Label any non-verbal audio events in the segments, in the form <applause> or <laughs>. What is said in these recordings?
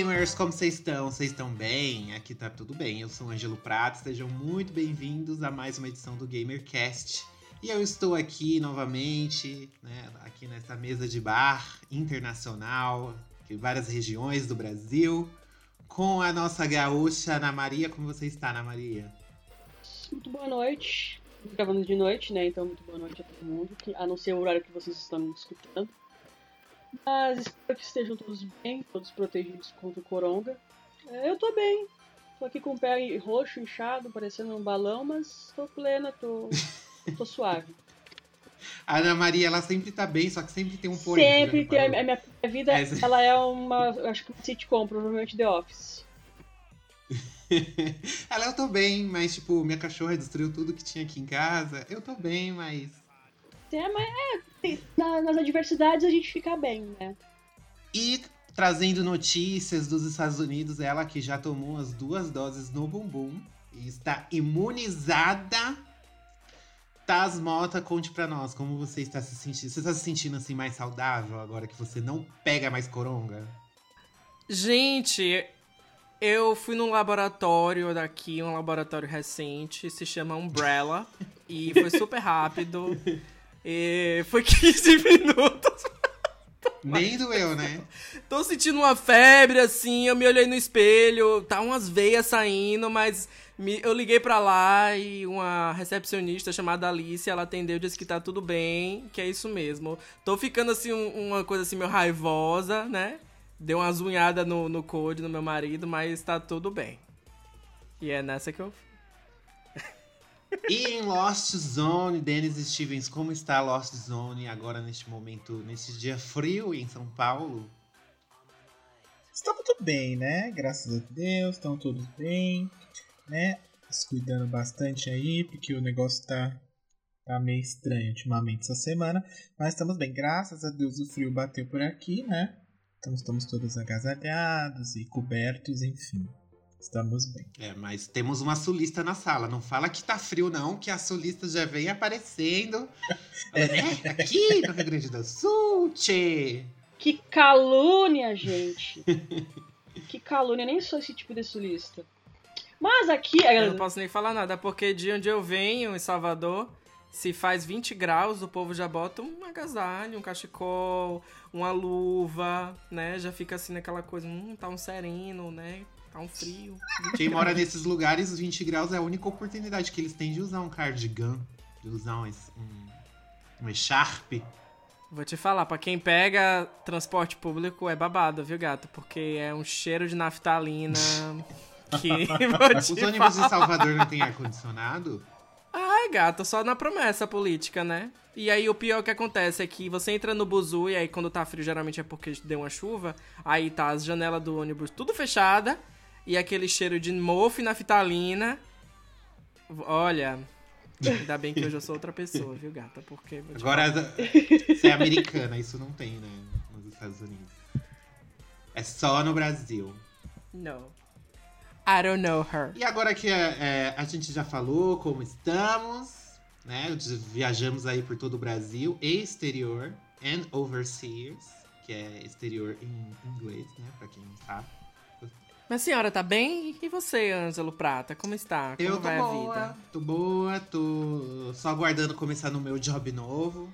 gamers, como vocês estão? Vocês estão bem? Aqui tá tudo bem. Eu sou Ângelo Prato, sejam muito bem-vindos a mais uma edição do GamerCast. E eu estou aqui novamente, né, aqui nessa mesa de bar internacional, de várias regiões do Brasil, com a nossa gaúcha Ana Maria. Como você está, Ana Maria? Muito boa noite. Gravando de noite, né? Então, muito boa noite a todo mundo, a não ser o horário que vocês estão escutando. Mas espero que estejam todos bem, todos protegidos contra o coronga. É, eu tô bem. Tô aqui com o pé roxo, inchado, parecendo um balão, mas tô plena, tô, <laughs> tô suave. A Ana Maria, ela sempre tá bem, só que sempre tem um porém. Sempre tem. A minha, a minha vida, É, ela é uma. Acho que uma sitcom, provavelmente The Office. <laughs> ela, eu tô bem, mas, tipo, minha cachorra destruiu tudo que tinha aqui em casa. Eu tô bem, mas É, mas é. tem- na- nas adversidades a gente fica bem, né? E trazendo notícias dos Estados Unidos, ela que já tomou as duas doses no bumbum e está imunizada. Taz Mota, conte pra nós como você está se sentindo. Você está se sentindo assim mais saudável agora que você não pega mais coronga? Gente, eu fui num laboratório daqui, um laboratório recente, se chama Umbrella, e foi super rápido. <laughs> E foi <laughs> 15 minutos. Nem doeu, né? Tô sentindo uma febre, assim, eu me olhei no espelho, tá umas veias saindo, mas me- eu liguei pra lá e uma recepcionista chamada Alice, ela atendeu e disse que tá tudo bem, que é isso mesmo. Tô ficando, assim, um- uma coisa assim, meio raivosa, né? Deu uma zunhada no, no code no meu marido, mas tá tudo bem. E é nessa que eu... E em Lost Zone, Dennis Stevens, como está Lost Zone agora neste momento, nesse dia frio em São Paulo? Está muito bem, né? Graças a Deus, estão todos bem, né? Se cuidando bastante aí, porque o negócio tá, tá meio estranho ultimamente essa semana. Mas estamos bem, graças a Deus o frio bateu por aqui, né? Então estamos todos agasalhados e cobertos, enfim. Estamos bem. É, mas temos uma sulista na sala. Não fala que tá frio, não, que a sulista já vem aparecendo. <laughs> É. Né? Aqui no Rio Grande do Sul, tchê. Que calúnia, gente! que calúnia, eu nem sou esse tipo de sulista. Mas aqui. Eu não posso nem falar nada, porque de onde eu venho, em Salvador, se faz 20 graus, o povo já bota um agasalho, um cachecol, uma luva, né? Já fica assim naquela coisa, hum, tá um sereno, né? Tá um frio. 20 Quem mora nesses lugares, os 20 graus é a única oportunidade que eles têm de usar um cardigan, de usar um, um, um echarpe. Vou te falar, pra quem pega transporte público é babado, viu, gato? Porque é um cheiro de naftalina <laughs> que vou Os ônibus falar. de Salvador não tem ar-condicionado? Ai, gato, só na promessa política, né? E aí o pior que acontece é que você entra no buzu e aí quando tá frio geralmente é porque deu uma chuva, aí tá as janelas do ônibus tudo fechada e aquele cheiro de mofo e naftalina. Olha, ainda bem que hoje eu sou outra pessoa, viu, gata? Porque Agora, você é americana, isso não tem, né? Nos Estados Unidos. É só no Brasil. No. I don't know her. E agora que é, é, a gente já falou como estamos, né? Viajamos aí por todo o Brasil e exterior, and overseas, que é exterior em inglês, né? Pra quem não sabe. Mas senhora, tá bem? E você, Ângelo Prata? Como está? Como Eu tô vai a boa, vida? tô boa, tô só aguardando começar no meu job novo.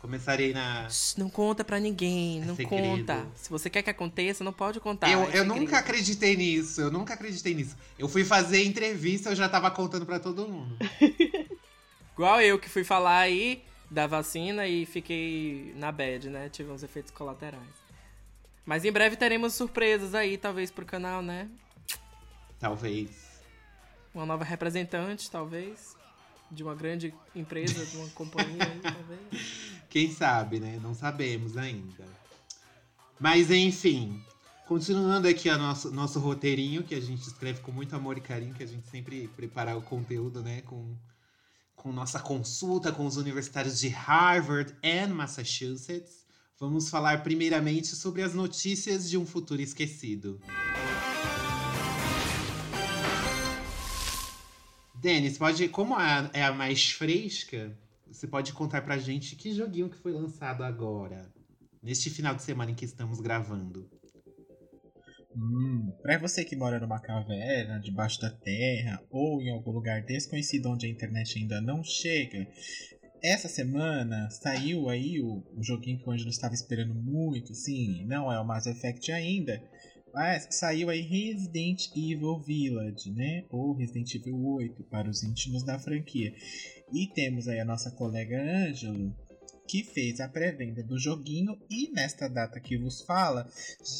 Começarei na. Não conta pra ninguém, não segredo. conta. Se você quer que aconteça, não pode contar. eu é eu nunca acreditei nisso, eu nunca acreditei nisso. Eu fui fazer entrevista, eu já tava contando pra todo mundo. <laughs> Igual eu que fui falar aí da vacina e fiquei na bad, né? Tive uns efeitos colaterais. Mas em breve teremos surpresas aí, talvez, pro canal, né? Talvez. Uma nova representante, talvez. de uma grande empresa, de uma companhia aí, <laughs> talvez. Quem sabe, né? Não sabemos ainda. Mas enfim, continuando aqui a nosso, nosso roteirinho, que a gente escreve com muito amor e carinho, que a gente sempre prepara o conteúdo, né? Com, com nossa consulta com os universitários de Harvard e Massachusetts. Vamos falar primeiramente sobre as notícias de um futuro esquecido. Denis, pode, como a, é a mais fresca, você pode contar pra gente que joguinho que foi lançado agora, neste final de semana em que estamos gravando. Hum, pra você que mora numa caverna, debaixo da terra ou em algum lugar desconhecido onde a internet ainda não chega, essa semana saiu aí o, o joguinho que o Angelo estava esperando muito, sim, não é o Mass Effect ainda, mas saiu aí Resident Evil Village, né? Ou Resident Evil 8 para os íntimos da franquia. E temos aí a nossa colega Ângelo, que fez a pré-venda do joguinho e nesta data que vos fala,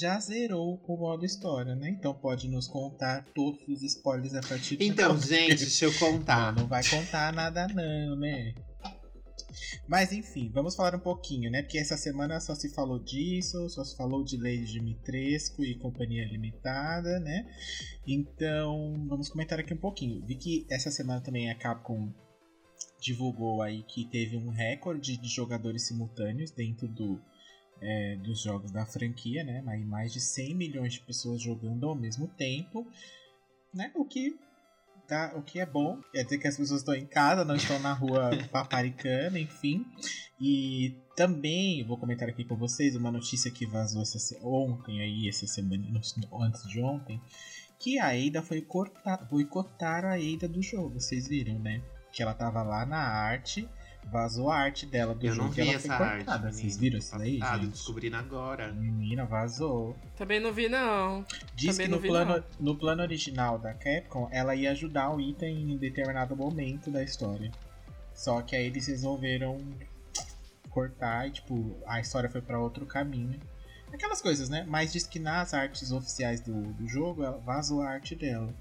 já zerou o modo história, né? Então pode nos contar todos os spoilers a partir de Então, agora. gente, deixa eu <laughs> contar. Não, não vai contar nada não, né? Mas enfim, vamos falar um pouquinho, né? Porque essa semana só se falou disso, só se falou de Lady Dimitrescu e Companhia Limitada, né? Então, vamos comentar aqui um pouquinho. Vi que essa semana também a Capcom divulgou aí que teve um recorde de jogadores simultâneos dentro do, é, dos jogos da franquia, né? Mais de 100 milhões de pessoas jogando ao mesmo tempo, né? O que tá, o que é bom, quer dizer que as pessoas estão em casa, não estão na rua <laughs> paparicando, enfim. E também vou comentar aqui com vocês uma notícia que vazou essa se- ontem aí, essa semana, antes de ontem, que a Eida foi cortar, boicotar a Eida do jogo, vocês viram, né? Que ela tava lá na arte, vazou a arte dela do Eu jogo não e vi ela essa foi arte. cortada. Vocês viram isso daí, gente? descobrindo agora. Menina, vazou. Também não vi, não. Diz Também que não no vi, plano, no plano original da Capcom, ela ia ajudar o item em determinado momento da história. Só que aí eles resolveram cortar e, tipo, a história foi pra outro caminho. Aquelas coisas, né? Mas diz que nas artes oficiais do, do jogo, ela vazou a arte dela.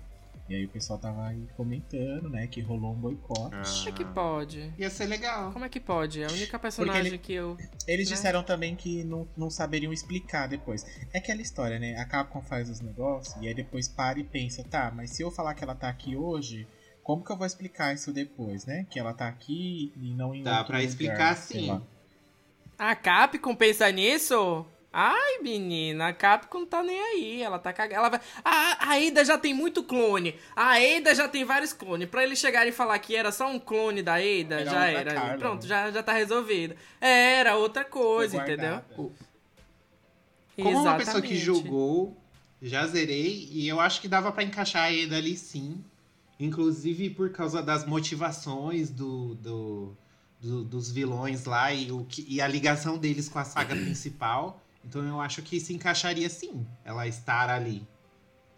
E aí o pessoal tava aí comentando, né, que rolou um boicote. Como é que Ah, pode? Ia ser legal. Como é que pode? É a única personagem ele- que eu. Eles né? disseram também que não, não saberiam explicar depois. É aquela história, né? A Capcom faz os negócios e aí depois para e pensa, tá, mas se eu falar que ela tá aqui hoje, como que eu vou explicar isso depois, né? Que ela tá aqui e não em Dá outro pra lugar, explicar sim. lá. A Capcom pensa nisso? Ai, menina, a Capcom não tá nem aí. Ela tá cagada. Ela vai. A, a Ada já tem muito clone. A Ada já tem vários clones. Pra eles chegarem e falar que era só um clone da Ada, Era já era. Carla, Pronto, né? já, já tá resolvido. Era outra coisa, entendeu? Como uma pessoa que Exatamente. jogou, já zerei e eu acho que dava pra encaixar a Eda ali sim. Inclusive por causa das motivações do, do- do- dos vilões lá e, o que- e a ligação deles com a saga principal. Então eu acho que se encaixaria sim, ela estar ali,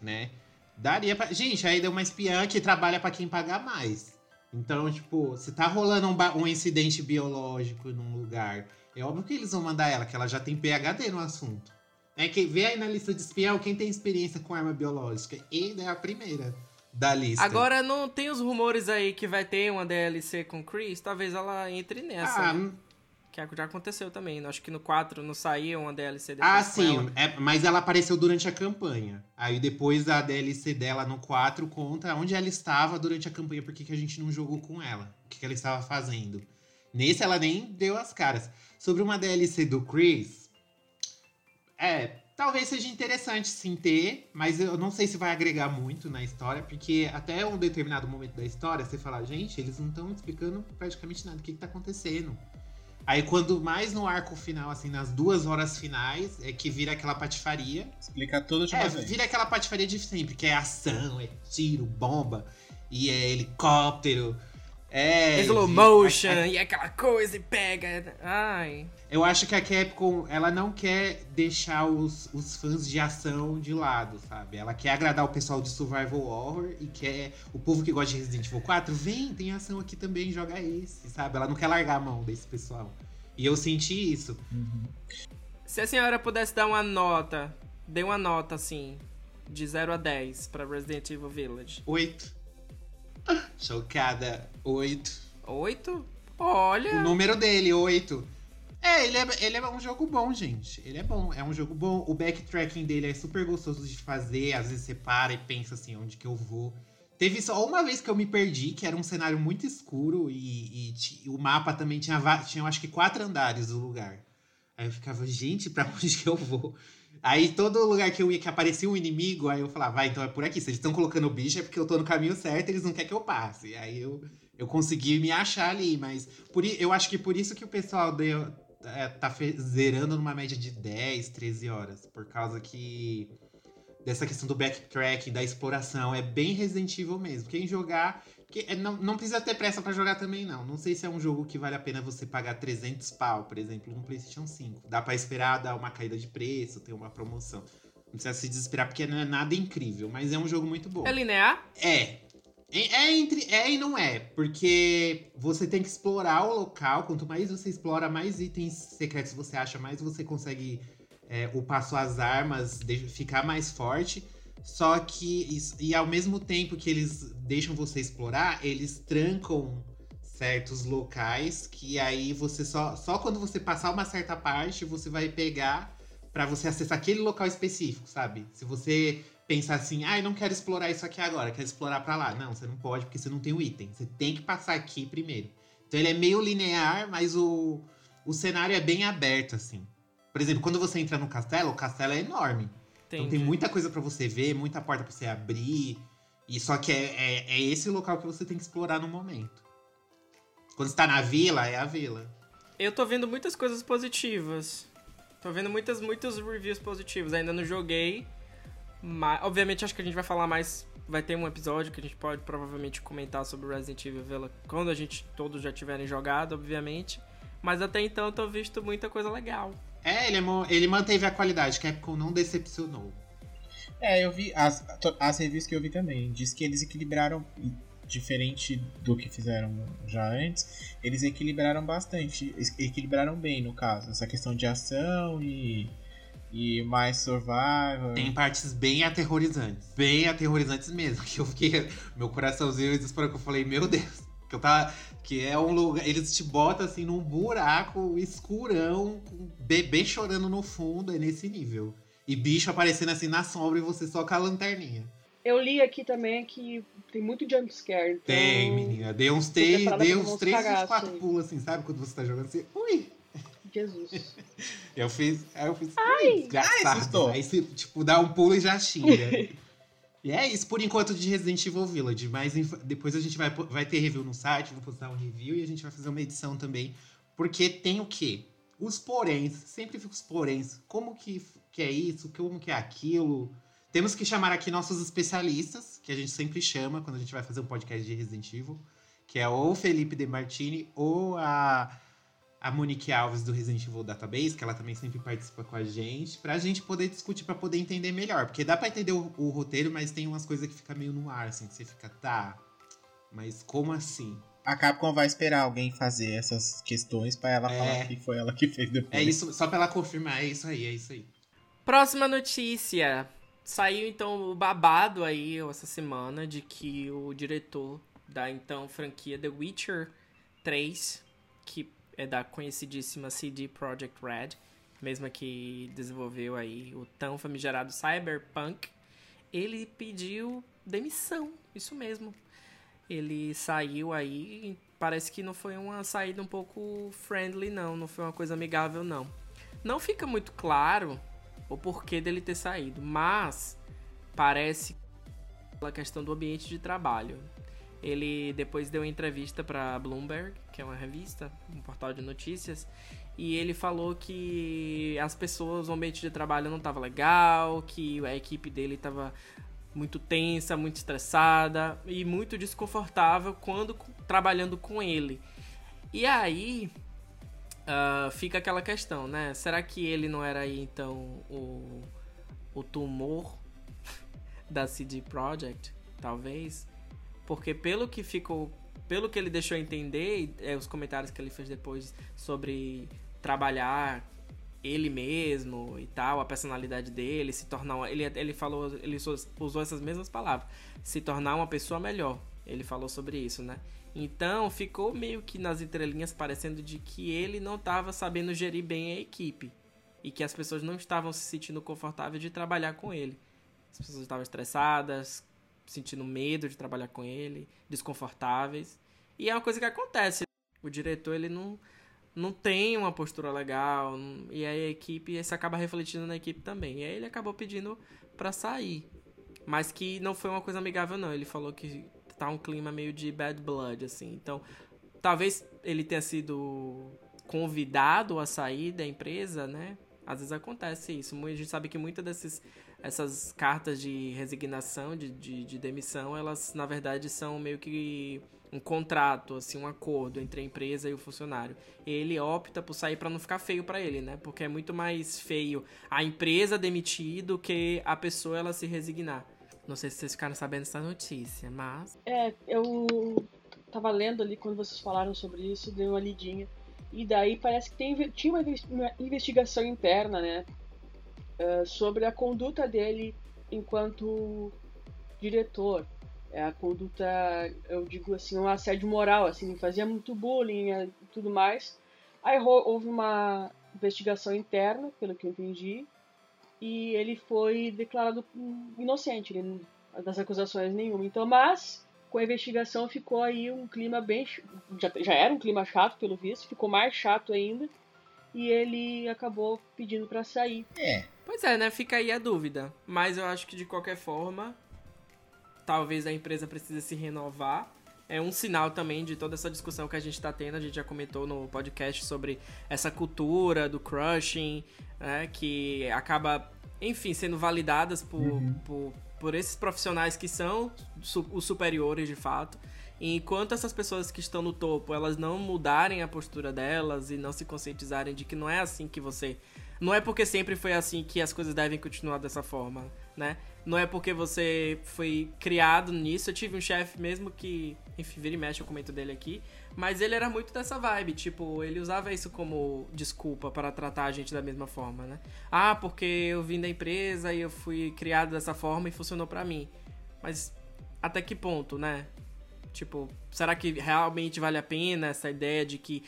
né? Daria pra... Gente, a Eda é uma espiã que trabalha pra quem pagar mais. Então, tipo, se tá rolando um, ba- um incidente biológico num lugar, é óbvio que eles vão mandar ela, que ela já tem PhD no assunto. É que vê aí na lista de espião quem tem experiência com arma biológica. Ele é a primeira da lista. Agora não tem os rumores aí que vai ter uma DLC com Chris? Talvez ela entre nessa. ah, né? Que já aconteceu também. Acho que no 4 não saiu uma DLC depois ah, sim, ela. é, mas ela apareceu durante a campanha. Aí depois a DLC dela no 4 conta onde ela estava durante a campanha, por que a gente não jogou com ela, o que, que ela estava fazendo. Nesse ela nem deu as caras. Sobre uma DLC do Chris, é, talvez seja interessante sim ter, mas eu não sei se vai agregar muito na história, porque até um determinado momento da história você fala, gente, eles não estão explicando praticamente nada, o que, que tá acontecendo. Aí quando mais no arco final, assim, nas duas horas finais, é que vira aquela patifaria. Explica tudo de uma É, vez. vira aquela patifaria de sempre, que é ação, é tiro, bomba, e é helicóptero. É. Slow motion, a- a- e aquela coisa, e pega. Ai. Eu acho que a Capcom, ela não quer deixar os, os fãs de ação de lado, sabe? Ela quer agradar o pessoal de Survival Horror e quer o povo que gosta de Resident Evil 4, vem, tem ação aqui também, joga esse, sabe? Ela não quer largar a mão desse pessoal. E eu senti isso. Uhum. Se a senhora pudesse dar uma nota, dê uma nota assim, de 0 a 10 pra Resident Evil Village. Oito. <laughs> Chocada. Oito. Oito? Olha. O número dele, oito. É ele, é, ele é um jogo bom, gente. Ele é bom, é um jogo bom. O backtracking dele é super gostoso de fazer. Às vezes você para e pensa assim, onde que eu vou. Teve só uma vez que eu me perdi, que era um cenário muito escuro e, e o mapa também tinha, tinha, acho que, quatro andares do lugar. Aí eu ficava, gente, pra <laughs> onde que eu vou? Aí todo lugar que eu ia que aparecia um inimigo, aí eu falava, vai, então é por aqui. Se eles estão colocando o bicho é porque eu tô no caminho certo, eles não querem que eu passe. Aí eu, eu consegui me achar ali, mas por, eu acho que por isso que o pessoal deu, é, tá zerando numa média de 10, 13 horas. Por causa que dessa questão do backtracking, da exploração. É bem Resident Evil mesmo. Quem jogar. Que, é, não, não precisa ter pressa para jogar também, não. Não sei se é um jogo que vale a pena você pagar 300 pau, por exemplo, no PlayStation 5. Dá para esperar dar uma caída de preço, ter uma promoção. Não precisa se desesperar porque não é nada incrível, mas é um jogo muito bom. É linear? É. É, entre é e não é, porque você tem que explorar o local. Quanto mais você explora, mais itens secretos você acha, mais você consegue é, o passo às armas ficar mais forte. Só que, e ao mesmo tempo que eles deixam você explorar, eles trancam certos locais que aí você só, só quando você passar uma certa parte você vai pegar para você acessar aquele local específico, sabe? Se você pensar assim, ah, eu não quero explorar isso aqui agora, quero explorar para lá. Não, você não pode porque você não tem o item. Você tem que passar aqui primeiro. Então ele é meio linear, mas o, o cenário é bem aberto, assim. Por exemplo, quando você entra no castelo, o castelo é enorme. Entendi. Então tem muita coisa para você ver, muita porta pra você abrir. E só que é, é, é, esse local que você tem que explorar no momento. Quando está na vila, é a vila. Eu tô vendo muitas coisas positivas. Tô vendo muitas, muitos reviews positivos. Ainda não joguei. Mas, obviamente, acho que a gente vai falar mais. Vai ter um episódio que a gente pode provavelmente comentar sobre Resident Evil Villa quando a gente todos já tiverem jogado, obviamente. Mas até então eu tô visto muita coisa legal. É, ele, é ele manteve a qualidade, Capcom não decepcionou. É, eu vi as, as reviews que eu vi também. Diz que eles equilibraram, diferente do que fizeram já antes, eles equilibraram bastante. Equilibraram bem, no caso. Essa questão de ação e, e mais survival. Tem partes bem aterrorizantes. Bem aterrorizantes mesmo. Que eu fiquei. Meu coraçãozinho disparou que eu falei, meu Deus. Que eu tava. Que é um lugar. Eles te botam assim num buraco escurão, com bebê chorando no fundo, é nesse nível. E bicho aparecendo assim na sombra e você só com a lanterninha. Eu li aqui também que tem muito jumpscare. Então... Tem, menina. Deu uns três, deu uns três, uns quatro assim. pulos, assim, sabe? Quando você tá jogando assim, ui! Jesus. <laughs> eu fiz, aí eu fiz, ai, ai, Aí você, tipo, dá um pulo e já xinga. <laughs> E é isso por enquanto de Resident Evil Village. Mas depois a gente vai, vai ter review no site, vou postar um review e a gente vai fazer uma edição também. Porque tem o quê? Os poréns, sempre fica os poréns. Como que, que é isso? Como que é aquilo? Temos que chamar aqui nossos especialistas, que a gente sempre chama quando a gente vai fazer um podcast de Resident Evil, que é ou o Felipe De Martini ou a a Monique Alves do Resident Evil Database, que ela também sempre participa com a gente, pra gente poder discutir, pra poder entender melhor. Porque dá pra entender o, o roteiro, mas tem umas coisas que fica meio no ar, assim, que você fica, tá, mas como assim? A Capcom vai esperar alguém fazer essas questões para ela é, falar que foi ela que fez depois. É isso, só pra ela confirmar, é isso aí, é isso aí. Próxima notícia. Saiu então o babado aí essa semana de que o diretor da então franquia The Witcher 3, que é da conhecidíssima CD Projekt Red, mesma que desenvolveu aí o tão famigerado Cyberpunk, ele pediu demissão, isso mesmo. Ele saiu aí, parece que não foi uma saída um pouco friendly não, não foi uma coisa amigável não. Não fica muito claro o porquê dele ter saído, mas parece pela questão do ambiente de trabalho. Ele depois deu entrevista para Bloomberg, que é uma revista, um portal de notícias, e ele falou que as pessoas, o ambiente de trabalho não estava legal, que a equipe dele estava muito tensa, muito estressada e muito desconfortável quando trabalhando com ele. E aí uh, fica aquela questão, né? Será que ele não era aí então o, o tumor <laughs> da CD Projekt? Talvez. Porque pelo que ficou. Pelo que ele deixou entender, é, os comentários que ele fez depois sobre trabalhar ele mesmo e tal, a personalidade dele, se tornar. Ele, ele falou. Ele usou essas mesmas palavras. Se tornar uma pessoa melhor. Ele falou sobre isso, né? Então ficou meio que nas entrelinhas parecendo de que ele não estava sabendo gerir bem a equipe e que as pessoas não estavam se sentindo confortáveis de trabalhar com ele. As pessoas estavam estressadas, sentindo medo de trabalhar com ele, desconfortáveis. E é uma coisa que acontece. O diretor ele não não tem uma postura legal e aí a equipe isso acaba refletindo na equipe também. E aí ele acabou pedindo para sair, mas que não foi uma coisa amigável não. Ele falou que tá um clima meio de bad blood assim. Então, talvez ele tenha sido convidado a sair da empresa, né? Às vezes acontece isso. A gente sabe que muitas dessas essas cartas de resignação, de, de, de demissão, elas na verdade são meio que um contrato, assim, um acordo entre a empresa e o funcionário. Ele opta por sair para não ficar feio para ele, né? Porque é muito mais feio a empresa demitir do que a pessoa ela se resignar. Não sei se vocês ficaram sabendo dessa notícia, mas. É, eu tava lendo ali quando vocês falaram sobre isso, dei uma lidinha. E daí parece que tem, tinha uma investigação interna, né? Uh, sobre a conduta dele enquanto diretor. É a conduta, eu digo assim, um assédio moral, assim, fazia muito bullying e tudo mais. Aí houve uma investigação interna, pelo que eu entendi, e ele foi declarado inocente ele, das acusações nenhuma. Então, mas com a investigação ficou aí um clima bem já, já era um clima chato pelo visto, ficou mais chato ainda e ele acabou pedindo para sair. É. Pois é, né? Fica aí a dúvida. Mas eu acho que de qualquer forma, talvez a empresa precise se renovar. É um sinal também de toda essa discussão que a gente está tendo. A gente já comentou no podcast sobre essa cultura do crushing, né, que acaba, enfim, sendo validadas por, uhum. por, por esses profissionais que são os superiores de fato. Enquanto essas pessoas que estão no topo, elas não mudarem a postura delas e não se conscientizarem de que não é assim que você. Não é porque sempre foi assim que as coisas devem continuar dessa forma, né? Não é porque você foi criado nisso. Eu tive um chefe mesmo que, enfim, vira e mexe, eu comento dele aqui. Mas ele era muito dessa vibe, tipo, ele usava isso como desculpa para tratar a gente da mesma forma, né? Ah, porque eu vim da empresa e eu fui criado dessa forma e funcionou para mim. Mas até que ponto, né? Tipo, será que realmente vale a pena essa ideia de que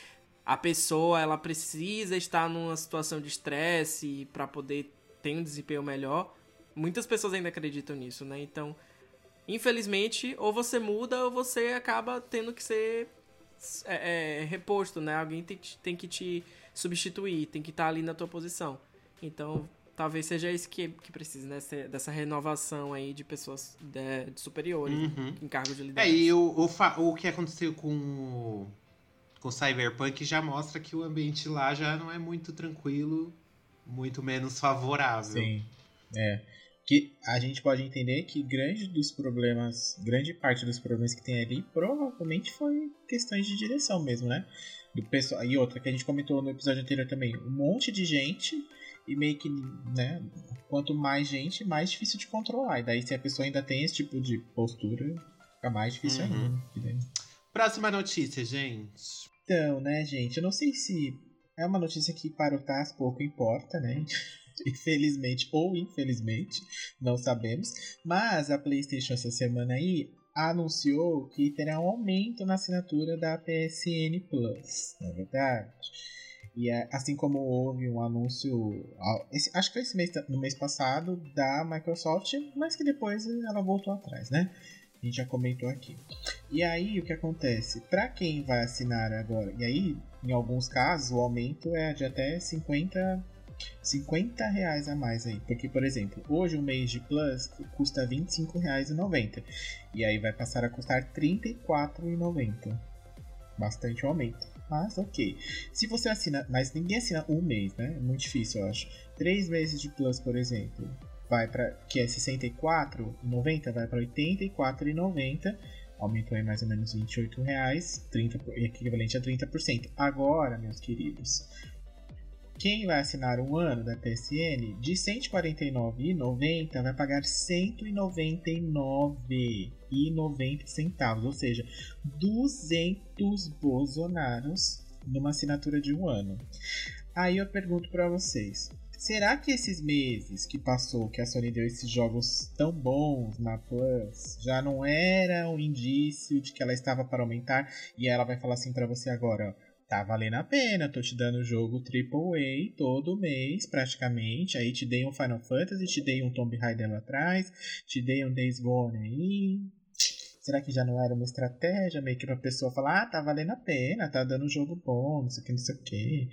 a pessoa ela precisa estar numa situação de estresse para poder ter um desempenho melhor? Muitas pessoas ainda acreditam nisso, né? Então, infelizmente, ou você muda ou você acaba tendo que ser é, é, reposto, né? Alguém tem, tem que te substituir, tem que estar ali na tua posição. Então, talvez seja isso que, que precisa, né? Dessa renovação aí de pessoas de, de superiores uhum. em cargos de liderança. É, e o, o, o que aconteceu com com o Cyberpunk já mostra que o ambiente lá já não é muito tranquilo, muito menos favorável. Sim, é que a gente pode entender que grande dos problemas, grande parte dos problemas que tem ali provavelmente foi questões de direção mesmo, né? Do pessoal, e outra que a gente comentou no episódio anterior também, um monte de gente e meio que, né, quanto mais gente, mais difícil de controlar. E daí se a pessoa ainda tem esse tipo de postura, fica mais difícil uhum. ainda. Próxima notícia, gente. Então, né, gente, eu não sei se é uma notícia que para o TAS pouco importa, né? <laughs> infelizmente ou infelizmente, não sabemos. Mas a PlayStation essa semana aí anunciou que terá um aumento na assinatura da PSN Plus, na é verdade. E é, assim como houve um anúncio, esse, acho que foi esse mês, no mês passado, da Microsoft, mas que depois ela voltou atrás, né? A gente já comentou aqui. E aí o que acontece? Para quem vai assinar agora, e aí em alguns casos o aumento é de até 50 50 reais a mais aí. Porque, por exemplo, hoje um mês de Plus custa R$ 25,90. E aí vai passar a custar R$ 34,90. Bastante aumento. Mas ok. Se você assina. Mas ninguém assina um mês, né? É muito difícil, eu acho. Três meses de Plus, por exemplo. Vai para que é R$ 64,90, vai para R$ 84,90 aumentou em mais ou menos 28 reais, 30, equivalente a 30%. Agora, meus queridos, quem vai assinar um ano da PSN de R$ 149,90 vai pagar R$ 199,90 centavos, ou seja, 200 bozonaros numa assinatura de um ano. Aí eu pergunto para vocês, Será que esses meses que passou, que a Sony deu esses jogos tão bons na Plus, já não era um indício de que ela estava para aumentar? E ela vai falar assim para você agora, ó tá valendo a pena, tô te dando o jogo AAA todo mês, praticamente. Aí te dei um Final Fantasy, te dei um Tomb Raider lá atrás, te dei um Days Gone aí. Será que já não era uma estratégia meio que pra pessoa falar, ah, tá valendo a pena, tá dando um jogo bom, não sei o que, não sei o que.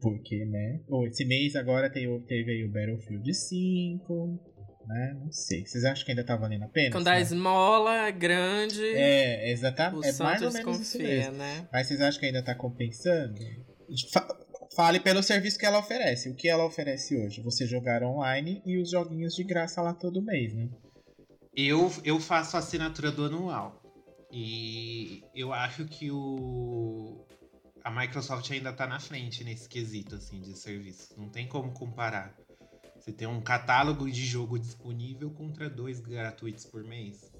Porque, né? Ou esse mês agora teve, teve aí o Battlefield 5 né? Não sei. Vocês acham que ainda tá valendo a pena? Quando a esmola é grande. É, exatamente. É mais ou menos confia, isso mesmo. né? Mas vocês acham que ainda tá compensando? Fale pelo serviço que ela oferece. O que ela oferece hoje? Você jogar online e os joguinhos de graça lá todo mês, né? Eu, eu faço a assinatura do anual. E eu acho que o a Microsoft ainda tá na frente nesse quesito assim de serviço. Não tem como comparar. Você tem um catálogo de jogo disponível contra dois gratuitos por mês.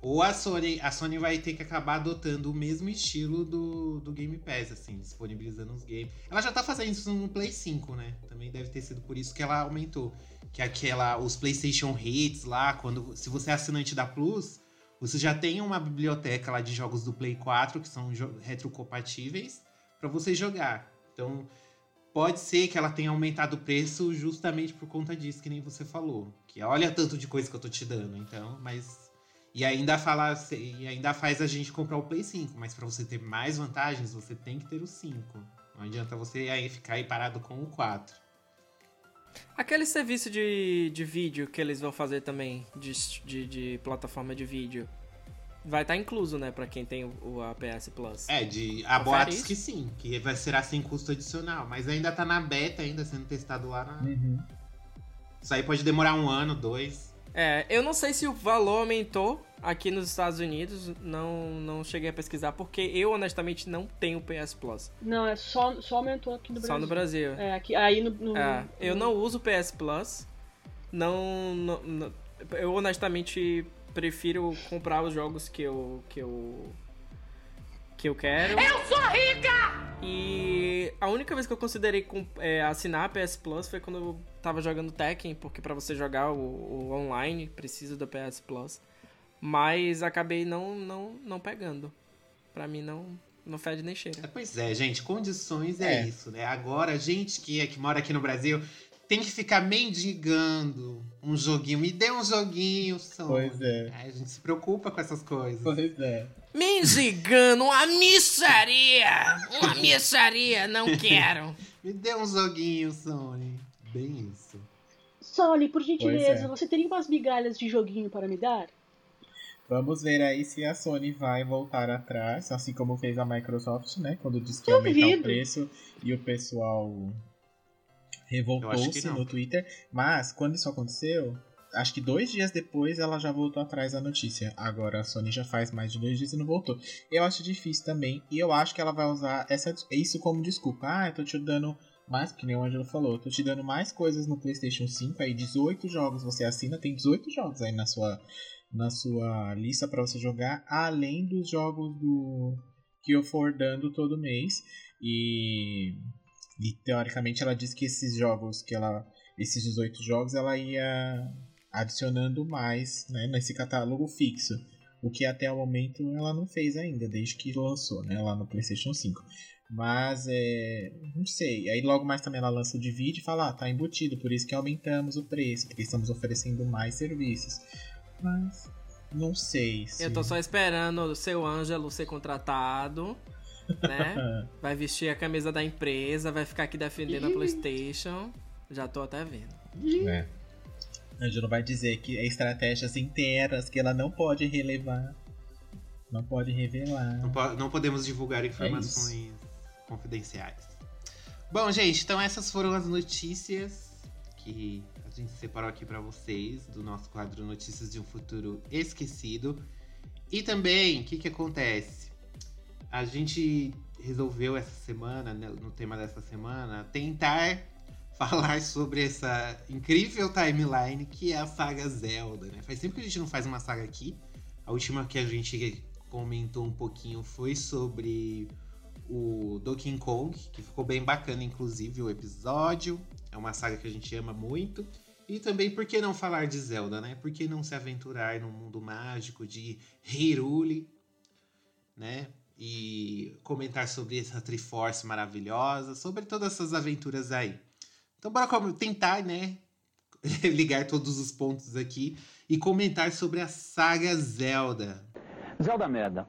Ou a Sony, a Sony vai ter que acabar adotando o mesmo estilo do, do Game Pass, assim, disponibilizando os games. Ela já tá fazendo isso no Play 5, né? Também deve ter sido por isso que ela aumentou. Que aquela, os PlayStation Hits lá, quando se você é assinante da Plus, você já tem uma biblioteca lá de jogos do Play 4 que são retrocompatíveis para você jogar. Então, pode ser que ela tenha aumentado o preço justamente por conta disso, que nem você falou. Que olha tanto de coisa que eu tô te dando, então, mas. E ainda fala, e ainda faz a gente comprar o Play 5, mas para você ter mais vantagens, você tem que ter o 5. Não adianta você aí ficar aí parado com o 4. Aquele serviço de, de vídeo que eles vão fazer também, de, de, de plataforma de vídeo, vai estar tá incluso, né, para quem tem o, o APS Plus. É, de há boatos que sim, que vai ser sem custo adicional, mas ainda tá na beta ainda sendo testado lá na uhum. Isso aí pode demorar um ano, dois. É, eu não sei se o valor aumentou aqui nos Estados Unidos, não, não cheguei a pesquisar, porque eu honestamente não tenho PS Plus. Não, é só, só aumentou aqui no Brasil. Só no Brasil. É, aqui, aí no. no é, no... eu não uso PS Plus. Não, não, não, Eu honestamente prefiro comprar os jogos que eu que eu que eu quero. Eu sou rica! E a única vez que eu considerei é, assinar a PS Plus foi quando eu tava jogando Tekken, porque para você jogar o, o, online precisa do PS Plus. Mas acabei não não não pegando. Para mim não não fede nem cheira. Pois é, gente, condições é, é isso, né? Agora, a gente que, é, que mora aqui no Brasil, tem que ficar mendigando um joguinho. Me dê um joguinho, Sony. Pois é. A gente se preocupa com essas coisas. Pois é. Mendigando uma missaria! Uma missaria, não quero. <laughs> Me dê um joguinho, Sony. Bem isso. Sony, por gentileza, é. você teria umas migalhas de joguinho para me dar? Vamos ver aí se a Sony vai voltar atrás, assim como fez a Microsoft, né? Quando disse que ia aumentar o preço e o pessoal revoltou-se no Twitter. Mas quando isso aconteceu, acho que dois dias depois ela já voltou atrás da notícia. Agora a Sony já faz mais de dois dias e não voltou. Eu acho difícil também. E eu acho que ela vai usar essa, isso como desculpa. Ah, eu tô te dando mais, que nem o Angelo falou, eu tô te dando mais coisas no PlayStation 5. Aí 18 jogos você assina, tem 18 jogos aí na sua, na sua lista para você jogar, além dos jogos do que eu for dando todo mês. E e teoricamente ela disse que esses jogos que ela. Esses 18 jogos ela ia adicionando mais né, nesse catálogo fixo. O que até o momento ela não fez ainda, desde que lançou, né? Lá no Playstation 5. Mas é. Não sei. Aí logo mais também ela lança o de vídeo e fala, ah, tá embutido, por isso que aumentamos o preço, porque estamos oferecendo mais serviços. Mas. Não sei. Se... Eu tô só esperando o seu Ângelo ser contratado né? <laughs> Vai vestir a camisa da empresa, vai ficar aqui defendendo a PlayStation. Já tô até vendo. É. Angelo vai dizer que é estratégias inteiras que ela não pode relevar. Não pode revelar. Não, po não podemos divulgar informações é confidenciais. Bom, gente, então essas foram as notícias que a gente separou aqui para vocês do nosso quadro Notícias de um Futuro Esquecido. E também, o que, que acontece? a gente resolveu essa semana, né, no tema dessa semana, tentar <laughs> falar sobre essa incrível timeline que é a saga Zelda, né? Faz tempo que a gente não faz uma saga aqui. A última que a gente comentou um pouquinho foi sobre o Donkey Kong, que ficou bem bacana, inclusive, o episódio. É uma saga que a gente ama muito. E também, por que não falar de Zelda, né? Por que não se aventurar no mundo mágico de Hyrule, né? E comentar sobre essa Triforce maravilhosa, sobre todas essas aventuras aí. Então, bora tentar, né? <laughs> ligar todos os pontos aqui e comentar sobre a saga Zelda. Zelda merda.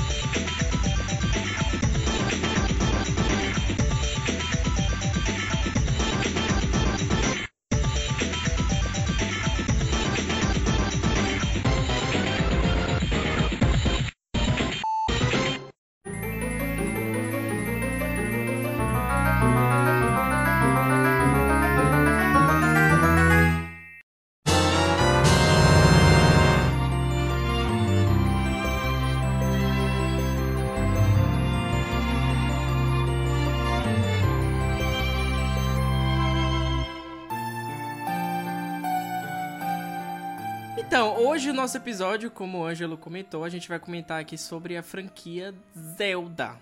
Então, hoje o nosso episódio, como o Ângelo comentou, a gente vai comentar aqui sobre a franquia Zelda.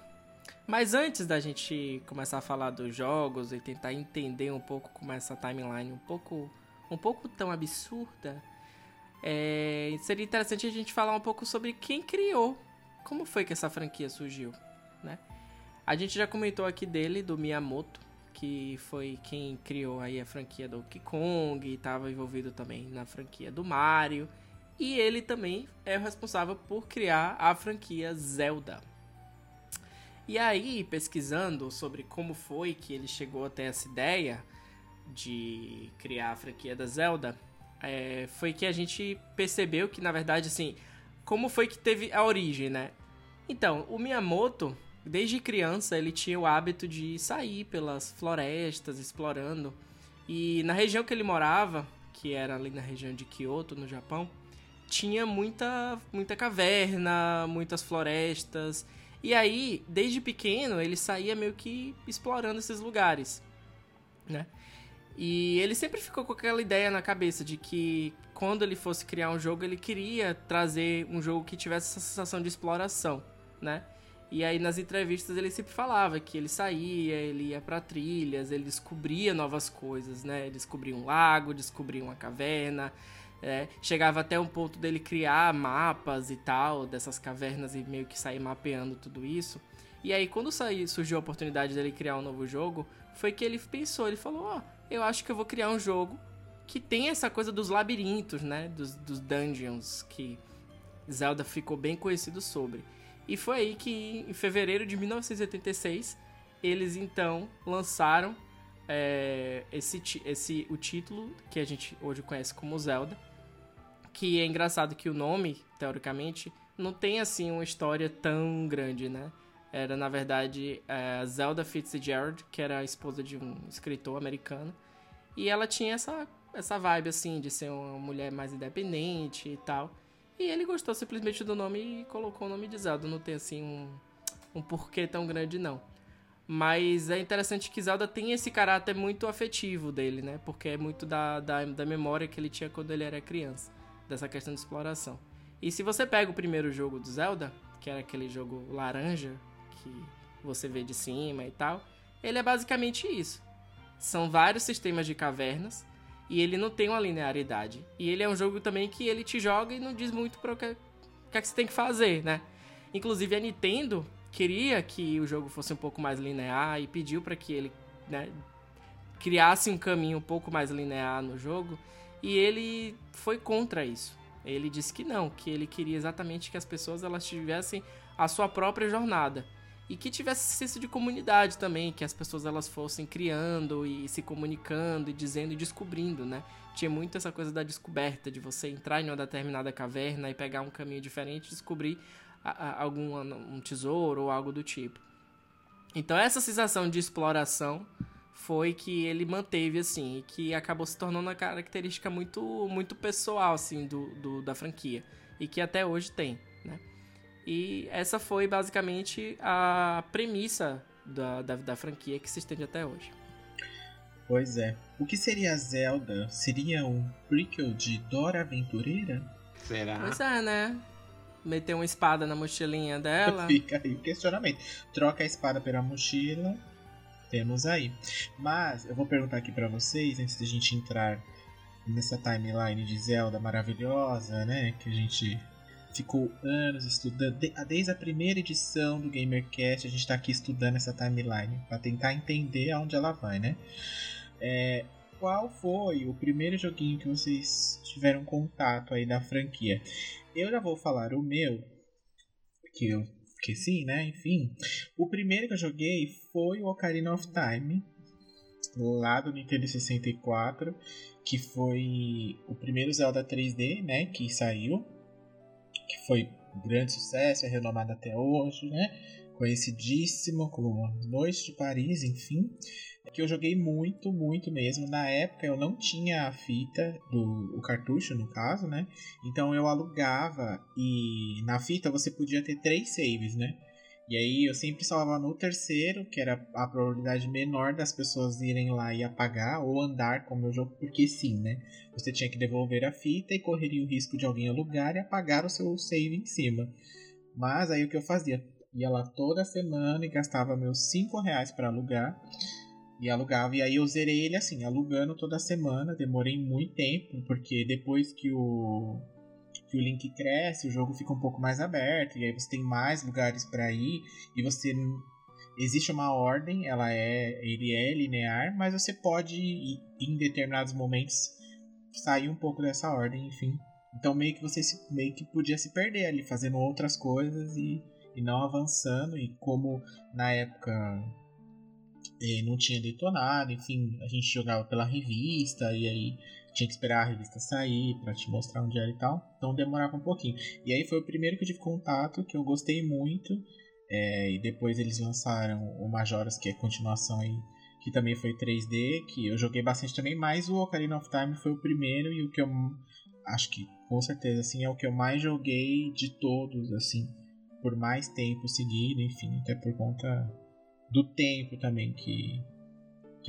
Mas antes da gente começar a falar dos jogos e tentar entender um pouco como é essa timeline um pouco, um pouco tão absurda, é, seria interessante a gente falar um pouco sobre quem criou, como foi que essa franquia surgiu, né? A gente já comentou aqui dele, do Miyamoto, que foi quem criou aí a franquia do Kong estava envolvido também na franquia do Mario. E ele também é o responsável por criar a franquia Zelda. E aí, pesquisando sobre como foi que ele chegou até essa ideia de criar a franquia da Zelda, é, foi que a gente percebeu que, na verdade, assim, como foi que teve a origem, né? Então, o Miyamoto, Desde criança ele tinha o hábito de sair pelas florestas explorando. E na região que ele morava, que era ali na região de Kyoto, no Japão, tinha muita muita caverna, muitas florestas. E aí, desde pequeno, ele saía meio que explorando esses lugares, né? E ele sempre ficou com aquela ideia na cabeça de que quando ele fosse criar um jogo, ele queria trazer um jogo que tivesse essa sensação de exploração, né? E aí nas entrevistas ele sempre falava que ele saía, ele ia para trilhas, ele descobria novas coisas, né? Ele descobria um lago, descobria uma caverna, é, chegava até um ponto dele criar mapas e tal dessas cavernas e meio que sair mapeando tudo isso. E aí quando surgiu a oportunidade dele criar um novo jogo, foi que ele pensou, ele falou, ó, oh, eu acho que eu vou criar um jogo que tem essa coisa dos labirintos, né? Dos, dos dungeons que Zelda ficou bem conhecido sobre. E foi aí que, em fevereiro de 1986, eles então lançaram é, esse, esse, o título que a gente hoje conhece como Zelda. Que é engraçado que o nome, teoricamente, não tem assim uma história tão grande, né? Era, na verdade, é, Zelda Fitzgerald, que era a esposa de um escritor americano. E ela tinha essa, essa vibe, assim, de ser uma mulher mais independente e tal. E ele gostou simplesmente do nome e colocou o nome de Zelda. Não tem assim um, um porquê tão grande, não. Mas é interessante que Zelda tem esse caráter muito afetivo dele, né? Porque é muito da, da, da memória que ele tinha quando ele era criança. Dessa questão de exploração. E se você pega o primeiro jogo do Zelda, que era aquele jogo laranja, que você vê de cima e tal, ele é basicamente isso. São vários sistemas de cavernas e ele não tem uma linearidade. E ele é um jogo também que ele te joga e não diz muito para o que, que, é que você tem que fazer, né? Inclusive a Nintendo queria que o jogo fosse um pouco mais linear e pediu para que ele né, criasse um caminho um pouco mais linear no jogo. E ele foi contra isso. Ele disse que não, que ele queria exatamente que as pessoas elas tivessem a sua própria jornada e que tivesse senso de comunidade também, que as pessoas elas fossem criando e se comunicando e dizendo e descobrindo, né? Tinha muito essa coisa da descoberta, de você entrar em uma determinada caverna e pegar um caminho diferente e descobrir algum um tesouro ou algo do tipo. Então essa sensação de exploração foi que ele manteve assim e que acabou se tornando uma característica muito muito pessoal assim do, do da franquia e que até hoje tem? E essa foi basicamente a premissa da, da, da franquia que se estende até hoje. Pois é. O que seria Zelda? Seria um prequel de Dora Aventureira? Será? Pois é, né? meter uma espada na mochilinha dela. <laughs> Fica aí o questionamento. Troca a espada pela mochila. Temos aí. Mas eu vou perguntar aqui pra vocês, antes da gente entrar nessa timeline de Zelda maravilhosa, né? Que a gente ficou anos estudando. De- Desde a primeira edição do GamerCast, a gente tá aqui estudando essa timeline pra tentar entender aonde ela vai, né? É, qual foi o primeiro joguinho que vocês tiveram contato aí da franquia? Eu já vou falar o meu, que eu que sim, né? Enfim, o primeiro que eu joguei foi o Ocarina of Time, lá do Nintendo 64, que foi o primeiro Zelda 3D, né? Que saiu, que foi um grande sucesso, é renomado até hoje, né? Conhecidíssimo como Noite de Paris, enfim. Que eu joguei muito, muito mesmo. Na época eu não tinha a fita do o cartucho, no caso, né? Então eu alugava e na fita você podia ter três saves, né? E aí eu sempre salvava no terceiro, que era a probabilidade menor das pessoas irem lá e apagar ou andar com o meu jogo, porque sim, né? Você tinha que devolver a fita e correria o risco de alguém alugar e apagar o seu save em cima. Mas aí o que eu fazia? Ia lá toda semana e gastava meus 5 reais para alugar. E alugava, e aí eu zerei ele assim, alugando toda semana. Demorei muito tempo, porque depois que o que o link cresce, o jogo fica um pouco mais aberto, e aí você tem mais lugares para ir, e você existe uma ordem, ela é ele é linear, mas você pode em determinados momentos sair um pouco dessa ordem, enfim. Então meio que você se, meio que podia se perder ali fazendo outras coisas e, e não avançando e como na época eh, não tinha detonado, enfim, a gente jogava pela revista e aí tinha que esperar a revista sair pra te mostrar onde era e tal. Então demorava um pouquinho. E aí foi o primeiro que eu tive contato, que eu gostei muito. é, e depois eles lançaram o Majoras, que é continuação aí, que também foi 3D, que eu joguei bastante também, mas o Ocarina of Time foi o primeiro e o que eu acho que com certeza assim é o que eu mais joguei de todos, assim, por mais tempo seguido, enfim, até por conta do tempo também que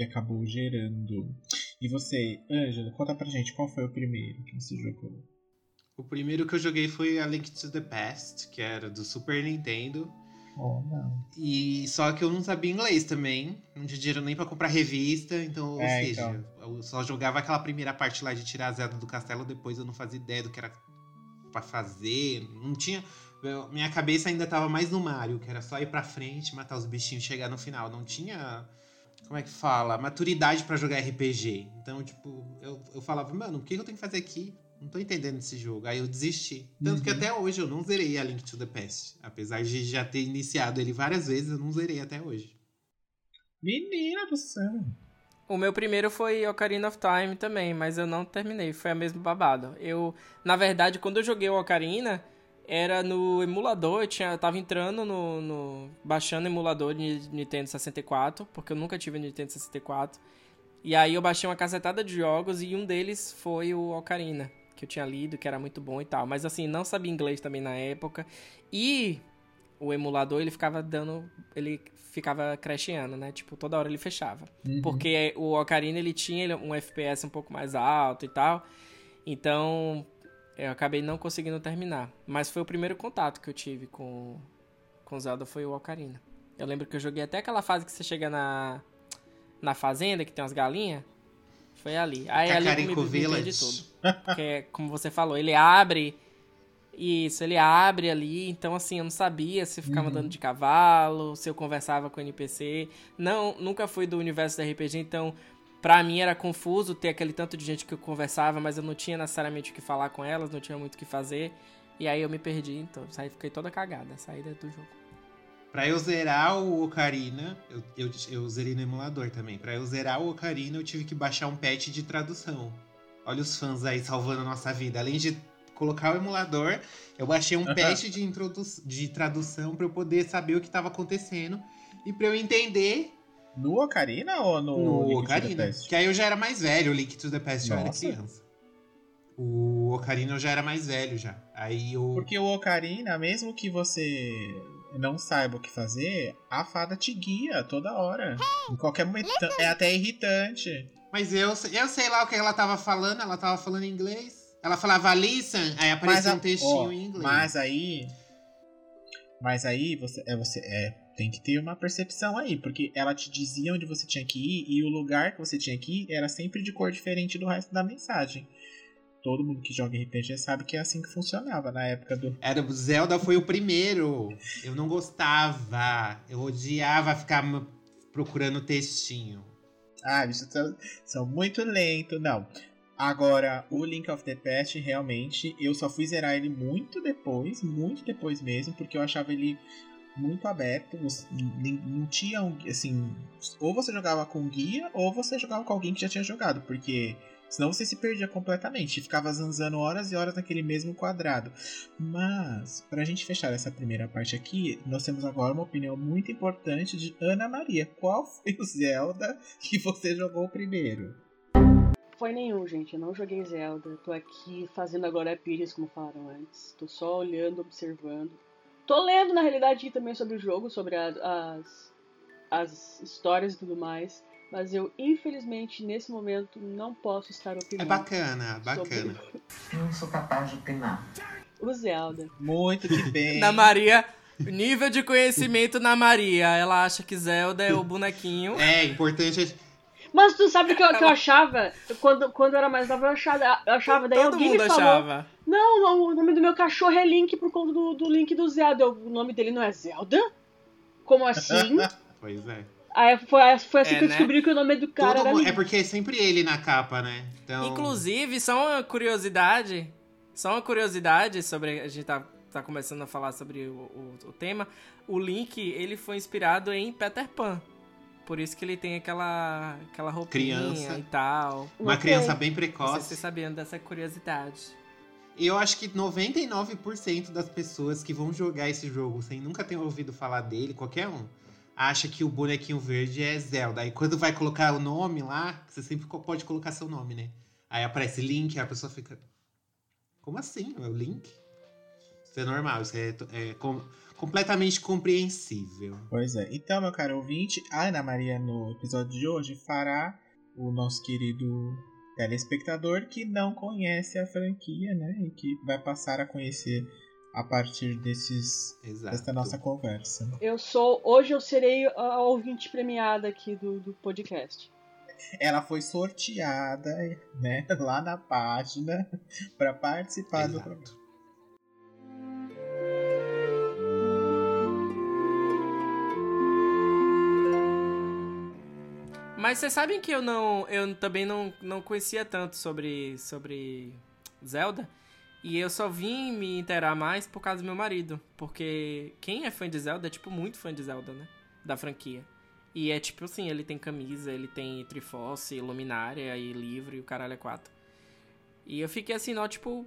que acabou gerando. E você, Ângelo, conta pra gente qual foi o primeiro que você jogou. O primeiro que eu joguei foi A Link to the Past, que era do Super Nintendo. Oh, não. E só que eu não sabia inglês também. Não tinha dinheiro nem pra comprar revista. Então, ou É, seja, então. eu só jogava aquela primeira parte lá de tirar a Zelda do castelo. Depois eu não fazia ideia do que era pra fazer. Não tinha. minha cabeça ainda tava mais no Mario, que era só ir pra frente, matar os bichinhos e chegar no final. Não tinha. Como é que fala? Maturidade pra jogar RPG. Então, tipo, eu, eu falava, mano, o que eu tenho que fazer aqui? Não tô entendendo esse jogo. Aí eu desisti. Tanto que Uhum. até hoje eu não zerei a Link to the Past. Apesar de já ter iniciado ele várias vezes, eu não zerei até hoje. Menina do céu. O meu primeiro foi Ocarina of Time também, mas eu não terminei, foi a mesma babado. Eu, na verdade, quando eu joguei o Ocarina, era no emulador, eu, tinha, eu tava entrando no, no- baixando emulador de Nintendo 64, porque eu nunca tive Nintendo 64. E aí eu baixei uma cacetada de jogos e um deles foi o Ocarina, que eu tinha lido, que era muito bom e tal. Mas assim, não sabia inglês também na época. E o emulador, ele ficava dando. Ele ficava crasheando, né? Tipo, toda hora ele fechava. Uhum. Porque o Ocarina, ele tinha ele- um FPS um pouco mais alto e tal. Então, eu acabei não conseguindo terminar. Mas foi o primeiro contato que eu tive com, com Zelda, foi o Ocarina. Eu lembro que eu joguei até aquela fase que você chega na, na fazenda, que tem umas galinhas. Foi ali. Aí ali eu me, me Village. tudo. <laughs> Que é, como você falou, ele abre. Isso, ele abre ali. Então, assim, eu não sabia se eu ficava Uhum. andando de cavalo, se eu conversava com o NPC. Não, nunca fui do universo da RPG, então pra mim era confuso ter aquele tanto de gente que eu conversava, mas eu não tinha necessariamente o que falar com elas, não tinha muito o que fazer. E aí eu me perdi, então saí, fiquei toda cagada, saí do jogo. Pra eu zerar o Ocarina, eu, eu, eu zerei no emulador também. Pra eu zerar o Ocarina, eu tive que baixar um patch de tradução. Olha os fãs aí salvando a nossa vida. Além de colocar o emulador, eu baixei um patch de, de tradução pra eu poder saber o que tava acontecendo. E pra eu entender No Ocarina ou no, no Link Ocarina. Que aí eu já era mais velho, o Link to the Past já era criança. O Ocarina eu já era mais velho já. Aí eu. Porque o Ocarina, mesmo que você não saiba o que fazer, a fada te guia toda hora. Em qualquer momento. É até irritante. Mas eu, eu sei lá o que ela tava falando, ela tava falando em inglês. Ela falava listen, aí aparecia a- um textinho ó, em inglês. Mas aí. Mas aí você, é, você é, tem que ter uma percepção aí, porque ela te dizia onde você tinha que ir e o lugar que você tinha que ir era sempre de cor diferente do resto da mensagem. Todo mundo que joga RPG sabe que é assim que funcionava na época do. Era, o Zelda foi o primeiro. Eu não gostava. Eu odiava ficar procurando textinho. Ah, bichos são, são muito lento, não. Agora, o Link of the Past, realmente, eu só fui zerar ele muito depois, muito depois mesmo, porque eu achava ele muito aberto. Não tinha, assim, ou você jogava com guia, ou você jogava com alguém que já tinha jogado, porque senão você se perdia completamente, ficava zanzando horas e horas naquele mesmo quadrado. Mas, pra gente fechar essa primeira parte aqui, nós temos agora uma opinião muito importante de Ana Maria. Qual foi o Zelda que você jogou primeiro? Foi nenhum, gente. Eu não joguei Zelda. Tô aqui fazendo agora Pires, como falaram antes. Tô só olhando, observando. Tô lendo, na realidade, também sobre o jogo, sobre a- as, as histórias e tudo mais. Mas eu, infelizmente, nesse momento, não posso estar É opinando. bacana, bacana. Não sou capaz de opinar. O Zelda. Muito que <laughs> bem. Na Maria, nível de conhecimento na Maria. Ela acha que Zelda é o bonequinho. É, importante. Mas tu sabe o que, eu- que eu achava? Quando, quando eu era mais nova, eu achava, eu achava daí Todo alguém mundo me falou. achava. Não, o nome do meu cachorro é Link por conta do, do Link do Zelda. Eu, O nome dele não é Zelda? Como assim? <laughs> Pois é. Aí foi, foi assim É, que eu né? descobri que o nome do cara Todo era mundo- Link. é porque é sempre ele na capa, né? Então, Inclusive, só uma curiosidade. Só uma curiosidade sobre. A gente tá, tá começando a falar sobre o, o- o tema. O Link, ele foi inspirado em Peter Pan. Por isso que ele tem aquela, aquela roupinha Criança. e tal. uma Não criança bem precoce. vocês sabiam dessa curiosidade. Eu acho que 99% das pessoas que vão jogar esse jogo sem nunca ter ouvido falar dele, qualquer um, acha que o bonequinho verde é Zelda. Aí quando vai colocar o nome lá, você sempre pode colocar seu nome, né? Aí aparece Link, aí a pessoa fica. Como assim? É o Link? Isso é normal, isso é, é com- completamente compreensível. Pois é. Então, meu caro ouvinte, a Ana Maria no episódio de hoje fará o nosso querido telespectador que não conhece a franquia, né? E que vai passar a conhecer a partir desses, Exato. desta nossa conversa. Eu sou. Hoje eu serei a ouvinte premiada aqui do, do podcast. Ela foi sorteada, né, <laughs> lá na página para participar do programa. Mas vocês sabem que eu não. Eu também não, não conhecia tanto sobre, sobre Zelda. E eu só vim me inteirar mais por causa do meu marido. Porque quem é fã de Zelda é, tipo, muito fã de Zelda, né? Da franquia. E é tipo assim, ele tem camisa, ele tem Triforce, Luminária e livro e o caralho é quatro. E eu fiquei assim, não, tipo.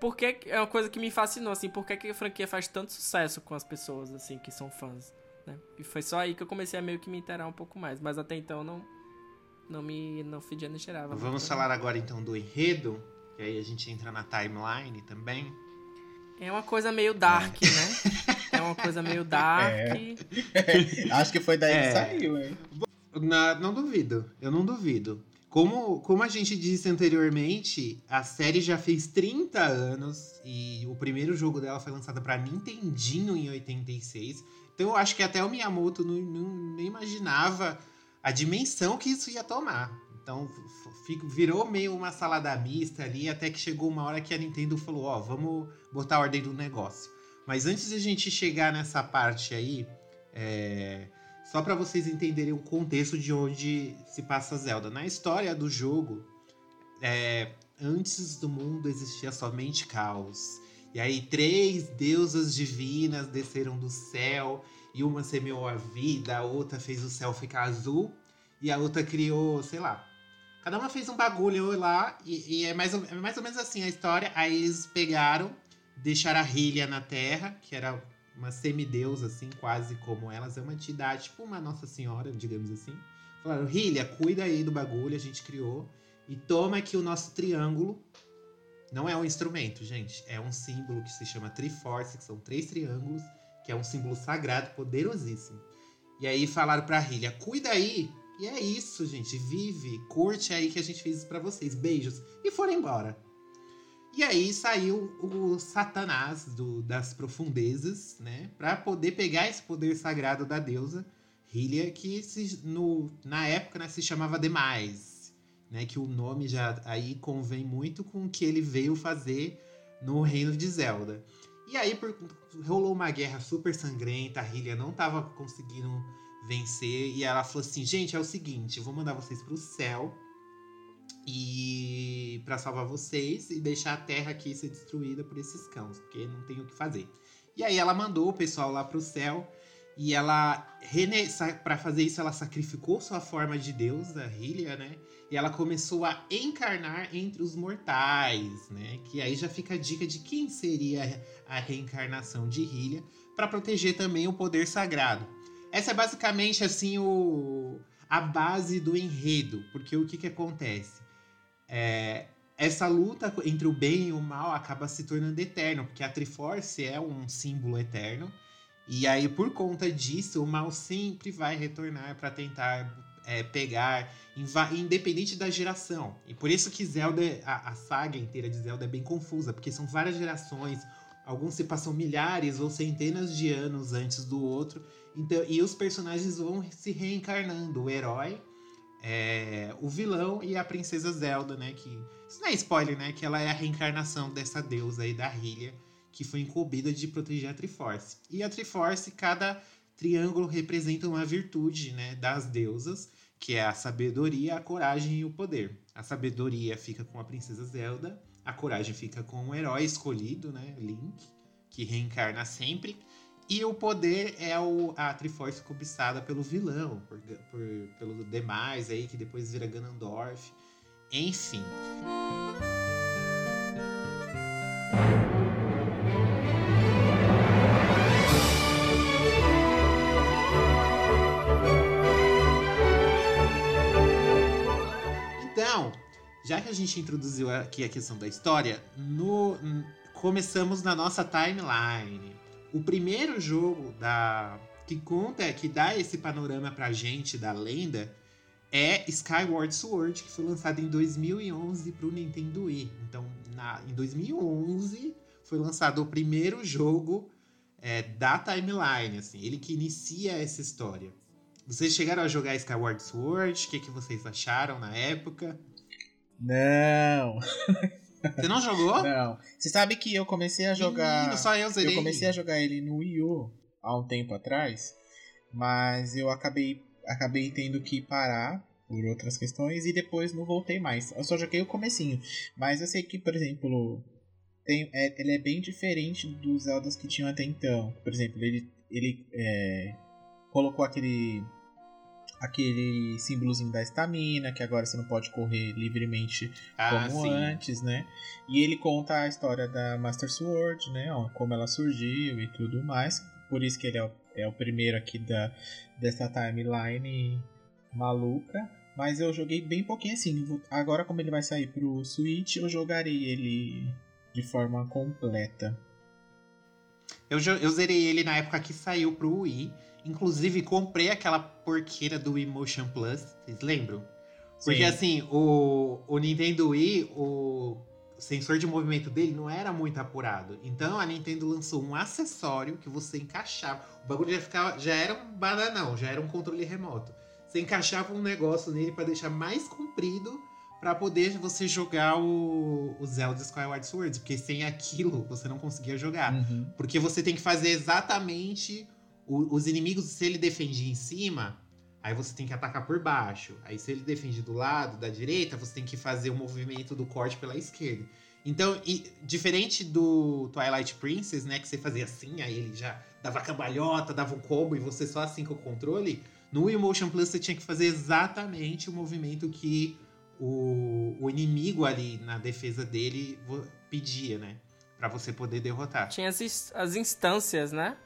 Por que. É uma coisa que me fascinou, assim, por que, que a franquia faz tanto sucesso com as pessoas, assim, que são fãs, né? E foi só aí que eu comecei a meio que me inteirar um pouco mais. Mas até então não. Não me. Não fedia nem cheirava. Vamos muito. falar agora então do enredo, que aí a gente entra na timeline também. É uma coisa meio dark, né? É uma coisa meio <laughs> dark. É. Acho que foi daí É. que saiu, hein? Na- não duvido, eu não duvido. Como, como a gente disse anteriormente, a série já fez 30 anos e o primeiro jogo dela foi lançado pra Nintendinho em 86. Então eu acho que até o Miyamoto não, não- nem imaginava a dimensão que isso ia tomar. Então fico- virou meio uma salada mista ali, até que chegou uma hora que a Nintendo falou: Ó, vamos botar a ordem do negócio. Mas antes de a gente chegar nessa parte aí, é, só para vocês entenderem o contexto de onde se passa Zelda. Na história do jogo, é, antes do mundo existia somente caos. E aí três deusas divinas desceram do céu e uma semeou a vida, a outra fez o céu ficar azul e a outra criou, sei lá. Cada uma fez um bagulho lá e, e é, mais ou, é mais ou menos assim a história. Aí eles pegaram, deixaram a Hylia na Terra, que era uma semideusa, assim, quase como elas. É uma entidade, tipo uma Nossa Senhora, digamos assim. Falaram, Hylia, cuida aí do bagulho, a gente criou. E toma aqui o nosso triângulo. Não é um instrumento, gente. É um símbolo que se chama Triforce, que são três triângulos, que é um símbolo sagrado, poderosíssimo. E aí falaram pra Hylia, cuida aí. E é isso, gente. Vive, curte aí que a gente fez isso pra vocês. Beijos. E foram embora. E aí saiu o Satanás do- das profundezas, né? Pra poder pegar esse poder sagrado da deusa Hylia, que se- no, na época né, se chamava Demais, né? Que o nome já aí convém muito com o que ele veio fazer no reino de Zelda. E aí por- rolou uma guerra super sangrenta, a Hylia não tava conseguindo vencer, e ela falou assim, gente, é o seguinte, vou mandar vocês pro céu, e para salvar vocês e deixar a terra aqui ser destruída por esses cães, porque não tem o que fazer. E aí ela mandou o pessoal lá pro céu e ela para fazer isso ela sacrificou sua forma de Deus, a Hylia, né? E ela começou a encarnar entre os mortais, né? Que aí já fica a dica de quem seria a reencarnação de Hylia para proteger também o poder sagrado. Essa é basicamente assim o a base do enredo, porque o que que acontece? É, essa luta entre o bem e o mal acaba se tornando eterno, porque a Triforce é um símbolo eterno. E aí, por conta disso, o mal sempre vai retornar para tentar é, pegar, independente da geração. E por isso que Zelda, a, a saga inteira de Zelda é bem confusa, porque são várias gerações, alguns se passam milhares ou centenas de anos antes do outro. Então, e os personagens vão se reencarnando. O herói, é, o vilão e a princesa Zelda, né? Que isso não é spoiler, né? Que ela é a reencarnação dessa deusa aí da Hylia, que foi incumbida de proteger a Triforce. E a Triforce, cada triângulo representa uma virtude, né? Das deusas, que é a sabedoria, a coragem e o poder. A sabedoria fica com a princesa Zelda, a coragem fica com o herói escolhido, né? Link, que reencarna sempre. E o poder é o, a Triforce cobiçada pelo vilão, por, por, pelo demais aí, que depois vira Ganondorf. Enfim. Então, já que a gente introduziu aqui a questão da história, no, começamos na nossa timeline. O primeiro jogo da que conta, que dá esse panorama pra gente da lenda, é Skyward Sword, que foi lançado em 2011 pro Nintendo Wii. Então, na, em 2011 foi lançado o primeiro jogo é, da timeline, assim, ele que inicia essa história. Vocês chegaram a jogar Skyward Sword? O que, que vocês acharam na época? Não, Você não jogou? <laughs> não. Você sabe que eu comecei a jogar. Menino, só eu zerei. Eu comecei a jogar ele no Wii U há um tempo atrás, mas eu acabei, acabei tendo que parar por outras questões e depois não voltei mais. Eu só joguei o comecinho, mas eu sei que, por exemplo, tem, é, ele é bem diferente dos Zeldas que tinham até então. Por exemplo, ele, ele é, colocou aquele aquele símbolozinho da estamina, que agora você não pode correr livremente Ah, como sim. antes, né? E ele conta a história da Master Sword, né? Ó, como ela surgiu e tudo mais. Por isso que ele é o, é o primeiro aqui da, dessa timeline maluca. Mas eu joguei bem pouquinho assim. Agora, como ele vai sair pro Switch, eu jogarei ele de forma completa. Eu, eu zerei ele na época que saiu pro Wii. Inclusive, comprei aquela porqueira do Wii Motion Plus. Vocês lembram? Porque Sim. assim, o, o Nintendo Wii, o sensor de movimento dele não era muito apurado. Então a Nintendo lançou um acessório que você encaixava. O bagulho já, ficava, já era um bananão, já era um controle remoto. Você encaixava um negócio nele para deixar mais comprido para poder você jogar o, o Zelda Skyward Sword. Porque sem aquilo você não conseguia jogar. Uhum. Porque você tem que fazer exatamente o- os inimigos, se ele defende em cima, aí você tem que atacar por baixo. Aí se ele defende do lado, da direita, você tem que fazer o movimento do corte pela esquerda. Então, e- diferente do Twilight Princess, né, que você fazia assim, aí ele já dava cambalhota, dava um combo e você só assim com o controle, no Wii Motion Plus você tinha que fazer exatamente o movimento que o, o inimigo ali na defesa dele pedia, né? Pra você poder derrotar. Tinha as, as instâncias, né?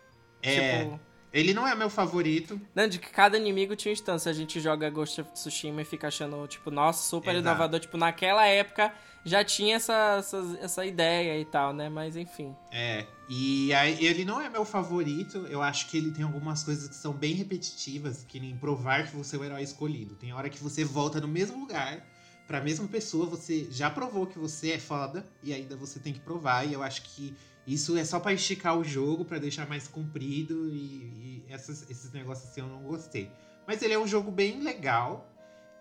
É, Tipo, ele não é meu favorito. não, de que cada inimigo tinha instância. A gente joga Ghost of Tsushima e fica achando, tipo, nossa, super Exato. inovador. Tipo, naquela época já tinha essa, essa, essa ideia e tal, né? Mas enfim. É, e aí, ele não é meu favorito. Eu acho que ele tem algumas coisas que são bem repetitivas, que nem provar que você é o herói escolhido. Tem hora que você volta no mesmo lugar pra mesma pessoa, você já provou que você é foda e ainda você tem que provar. E eu acho que isso é só pra esticar o jogo, pra deixar mais comprido e, e essas- esses negócios assim eu não gostei. Mas ele é um jogo bem legal.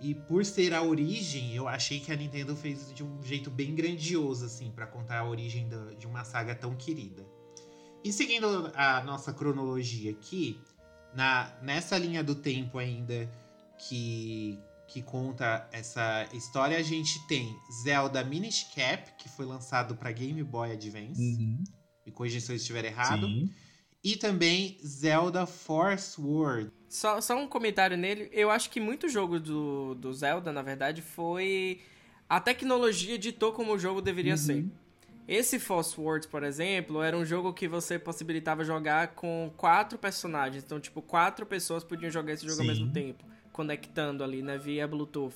E por ser a origem, eu achei que a Nintendo fez de um jeito bem grandioso, assim, pra contar a origem da- de uma saga tão querida. E seguindo a nossa cronologia aqui, na, nessa linha do tempo ainda que, que conta essa história, a gente tem Zelda Minish Cap, que foi lançado para Game Boy Advance. Uhum. Me corrija se eu estiver errado. Sim. E também Zelda Force World. Só, só um comentário nele. Eu acho que muito jogo do, do Zelda, na verdade, foi. A tecnologia ditou como o jogo deveria Uhum. ser. Esse Force Words, por exemplo, era um jogo que você possibilitava jogar com quatro personagens. Então, tipo, quatro pessoas podiam jogar esse jogo ao Sim. mesmo tempo, conectando ali, né, via Bluetooth.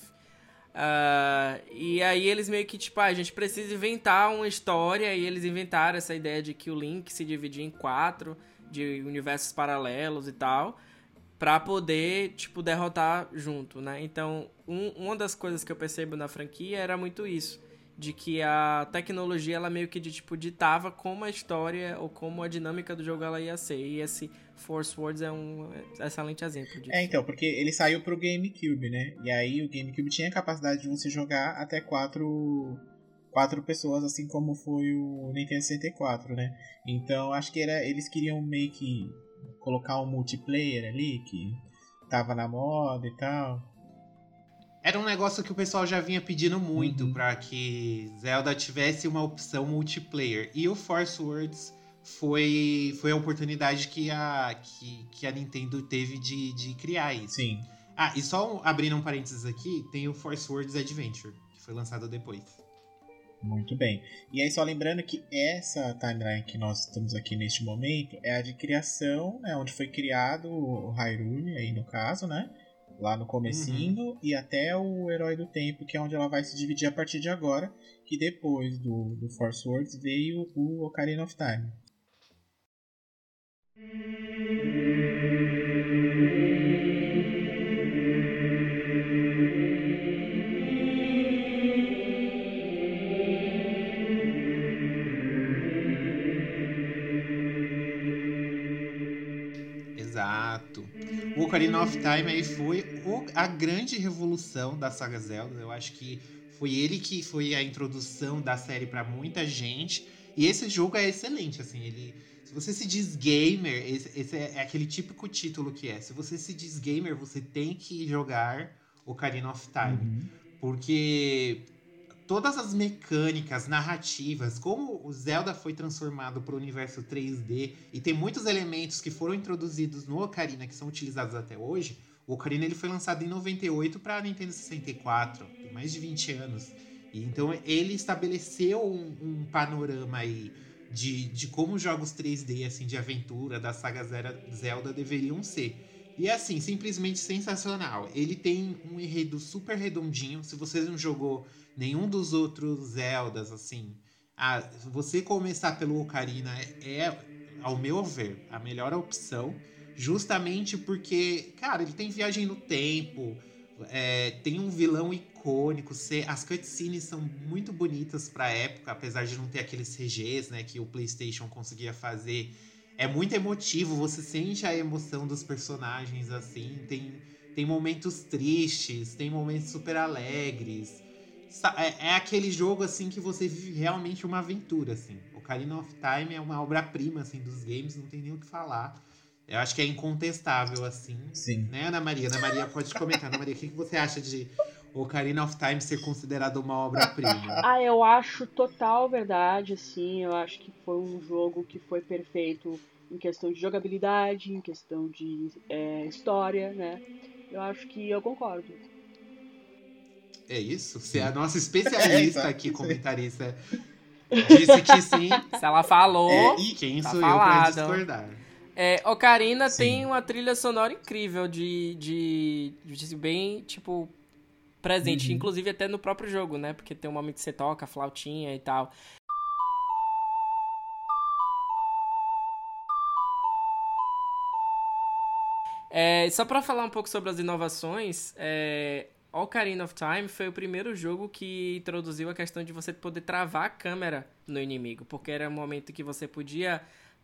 Ah, e aí eles meio que, tipo, ah, a gente precisa inventar uma história, e eles inventaram essa ideia de que o Link se dividia em quatro, de universos paralelos e tal, pra poder, tipo, derrotar junto, né? Então, um- uma das coisas que eu percebo na franquia era muito isso de que a tecnologia ela meio que de, tipo ditava como a história ou como a dinâmica do jogo ela ia ser. E esse Force Words é um excelente exemplo disso. É, então, porque ele saiu pro GameCube, né? E aí o GameCube tinha a capacidade de você jogar até quatro, quatro pessoas, assim como foi o Nintendo 64, né? Então acho que era, eles queriam meio que colocar um multiplayer ali, que tava na moda e tal. Era um negócio que o pessoal já vinha pedindo muito Uhum. pra que Zelda tivesse uma opção multiplayer. E o Force Words foi, foi a oportunidade que a, que, que a Nintendo teve de, de criar isso. Sim. Ah, e só abrindo um parênteses aqui, tem o Force Words Adventure, que foi lançado depois. Muito bem. E aí, só lembrando que essa timeline que nós estamos aqui neste momento é a de criação, né, onde foi criado o Hyrule, aí no caso, né? Lá no comecinho, e até o Herói do Tempo, que é onde ela vai se dividir a partir de agora, que depois do, do Force Words veio o Ocarina of Time. Ocarina of Time aí foi o- a grande revolução da saga Zelda. Eu acho que foi ele que foi a introdução da série pra muita gente. E esse jogo é excelente, assim, ele... Se você se diz gamer, esse, esse é, é aquele típico título que é. Se você se diz gamer, você tem que jogar Ocarina of Time. Uhum. Porque todas as mecânicas, narrativas, como o Zelda foi transformado para o universo 3D e tem muitos elementos que foram introduzidos no Ocarina que são utilizados até hoje. O Ocarina ele foi lançado em 98 para Nintendo 64, tem mais de 20 anos. E então ele estabeleceu um, um panorama aí de, de como jogos 3D assim de aventura da saga Zelda deveriam ser. E é assim, simplesmente sensacional. Ele tem um enredo super redondinho. Se você não jogou nenhum dos outros Zeldas, assim, ah, você começar pelo Ocarina é, ao meu ver, a melhor opção. Justamente porque, cara, ele tem viagem no tempo, é, tem um vilão icônico, as cutscenes são muito bonitas pra época, apesar de não ter aqueles CGs, né, que o PlayStation conseguia fazer. É muito emotivo, você sente a emoção dos personagens, assim, tem, tem momentos tristes, tem momentos super alegres. É, é aquele jogo, assim, que você vive realmente uma aventura, assim. Ocarina of Time é uma obra-prima, assim, dos games, não tem nem o que falar. Eu acho que é incontestável, assim. Sim. Né, Ana Maria? Ana Maria pode comentar. Ana Maria, o que que você acha de Ocarina of Time ser considerado uma obra-prima? <laughs> Ah, eu acho total verdade, assim. Eu acho que foi um jogo que foi perfeito em questão de jogabilidade, em questão de é, história, né? Eu acho que eu concordo. É isso? Você é a nossa <laughs> É, especialista exato. aqui, comentarista. Disse que sim. Se ela falou. É, E quem Tá sou eu pra falado. discordar? É, Ocarina Sim. tem uma trilha sonora incrível de, de, de bem, tipo, presente. Uhum. Inclusive até no próprio jogo, né? Porque tem um momento que você toca, flautinha e tal. É, só pra falar um pouco sobre as inovações, é, Ocarina of Time foi o primeiro jogo que introduziu a questão de você poder travar a câmera no inimigo, porque era um momento que você podia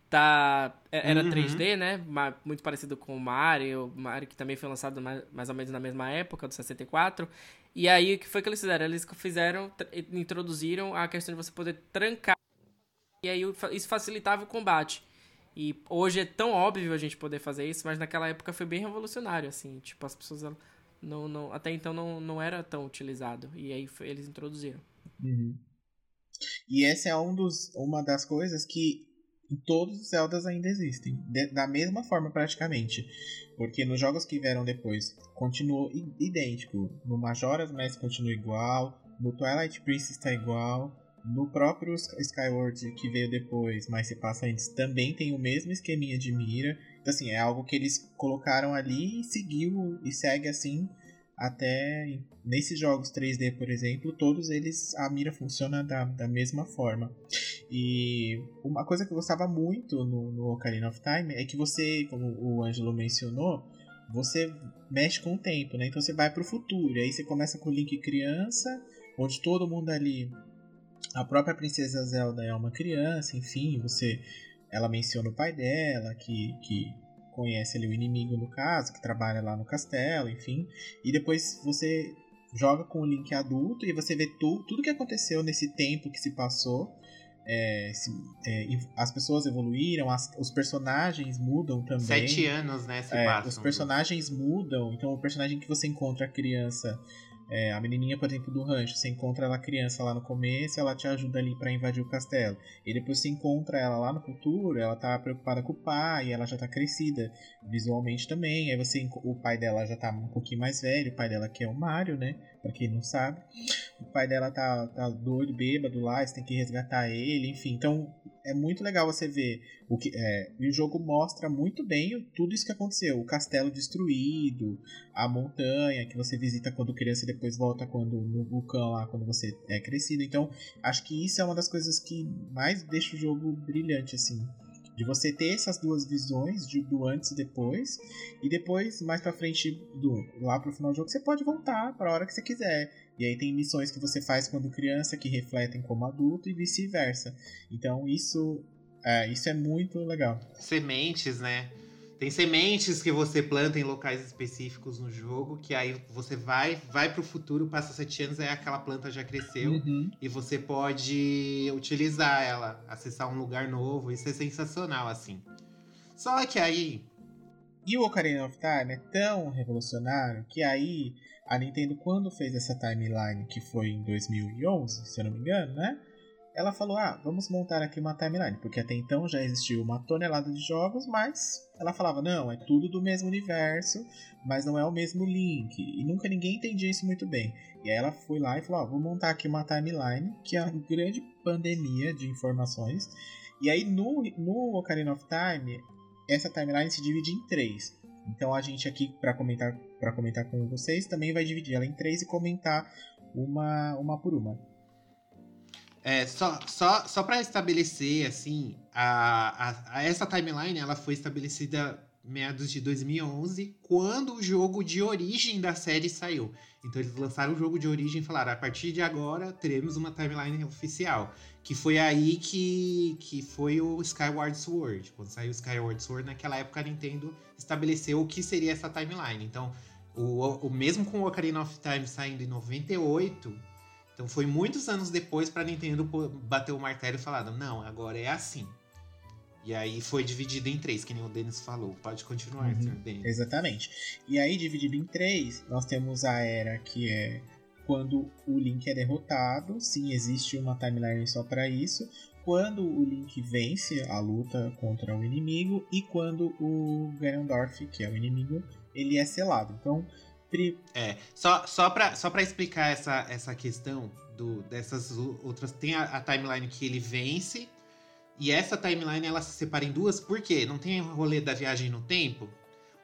tá era Uhum. 3D, né? Muito parecido com o Mario, Mario que também foi lançado mais, ou menos na mesma época do 64. E aí o que foi que eles fizeram? Eles fizeram tr- introduziram a questão de você poder trancar e aí isso facilitava o combate. E hoje é tão óbvio a gente poder fazer isso, mas naquela época foi bem revolucionário, assim. Tipo, as pessoas não, não, até então não, não era tão utilizado. E aí foi- eles introduziram. Uhum. E essa é um dos, uma das coisas que em todos os Zeldas ainda existem. de- da mesma forma, praticamente. Porque nos jogos que vieram depois, continuou idêntico. No Majora's Mask continua igual. No Twilight Princess está igual. No próprio Sk- Skyward que veio depois, mas se passa antes, também tem o mesmo esqueminha de mira. Assim, é algo que eles colocaram ali e seguiu e segue assim até nesses jogos 3D, por exemplo, todos eles a mira funciona da, da mesma forma. E uma coisa que eu gostava muito no, no Ocarina of Time é que você, como o Ângelo mencionou, você mexe com o tempo, né? Então você vai pro futuro. E aí você começa com o Link criança, onde todo mundo ali. A própria Princesa Zelda é uma criança, enfim, você. Ela menciona o pai dela, que, que conhece ali o inimigo no caso, que trabalha lá no castelo, enfim. E depois você joga com o Link adulto e você vê tu, tudo que aconteceu nesse tempo que se passou. É, se- é, as pessoas evoluíram, as- os personagens mudam também. Sete anos, né? Se É, passam. os personagens mudam, então o personagem que você encontra a criança, é, a menininha, por exemplo, do rancho, você encontra ela criança lá no começo, ela te ajuda ali pra invadir o castelo. E depois você encontra ela lá no futuro, ela tá preocupada com o pai, ela já tá crescida visualmente também. Aí você o pai dela já tá um pouquinho mais velho, o pai dela que é o Mario, né? Pra quem não sabe. O pai dela tá, tá doido, bêbado lá, você tem que resgatar ele, enfim. Então é muito legal você ver o que é, e o jogo mostra muito bem tudo isso que aconteceu, o castelo destruído, a montanha que você visita quando criança e depois volta quando no vulcão lá quando você é crescido. Então, acho que isso é uma das coisas que mais deixa o jogo brilhante assim. De você ter essas duas visões de, do antes e depois, e depois, mais pra frente, do, lá pro final do jogo, você pode voltar pra hora que você quiser. E aí tem missões que você faz quando criança que refletem como adulto e vice-versa. Então isso é, isso é muito legal. Sementes, né? Tem sementes que você planta em locais específicos no jogo, que aí você vai, vai pro futuro, passa sete anos, aí aquela planta já cresceu. Uhum. E você pode utilizar ela, acessar um lugar novo. Isso é sensacional, assim. Só que aí. E o Ocarina of Time é tão revolucionário que aí a Nintendo, quando fez essa timeline, que foi em 2011, se eu não me engano, né? Ela falou: ah, vamos montar aqui uma timeline, porque até então já existiu uma tonelada de jogos, mas ela falava: não, é tudo do mesmo universo, mas não é o mesmo Link. E nunca ninguém entendia isso muito bem. E aí ela foi lá e falou: ó, vou montar aqui uma timeline, que é uma grande pandemia de informações. E aí no, no Ocarina of Time, essa timeline se divide em três. Então a gente aqui, para comentar, comentar com vocês, também vai dividir ela em três e comentar uma, uma por uma. É, só, só, só para estabelecer, assim, a, a, a- essa timeline ela foi estabelecida meados de 2011, quando o jogo de origem da série saiu. Então eles lançaram o jogo de origem e falaram: a partir de agora teremos uma timeline oficial. Que foi aí que, que foi o Skyward Sword. Quando saiu o Skyward Sword, naquela época a Nintendo estabeleceu o que seria essa timeline. Então, o, o mesmo com o Ocarina of Time saindo em 98, então foi muitos anos depois pra Nintendo bater o martelo e falar, não, agora é assim. E aí foi dividido em três, que nem o Denis falou. Pode continuar, Uhum. Denis. Exatamente. E aí, dividido em três, nós temos a era que é quando o Link é derrotado. Sim, existe uma timeline só para isso. Quando o Link vence a luta contra o inimigo e quando o Ganondorf, que é o inimigo, ele é selado. Então, pri- É, só, só, pra, só pra explicar essa, essa questão do, dessas outras. Tem a, a timeline que ele vence. E essa timeline ela se separa em duas, por quê? Não tem rolê da viagem no tempo?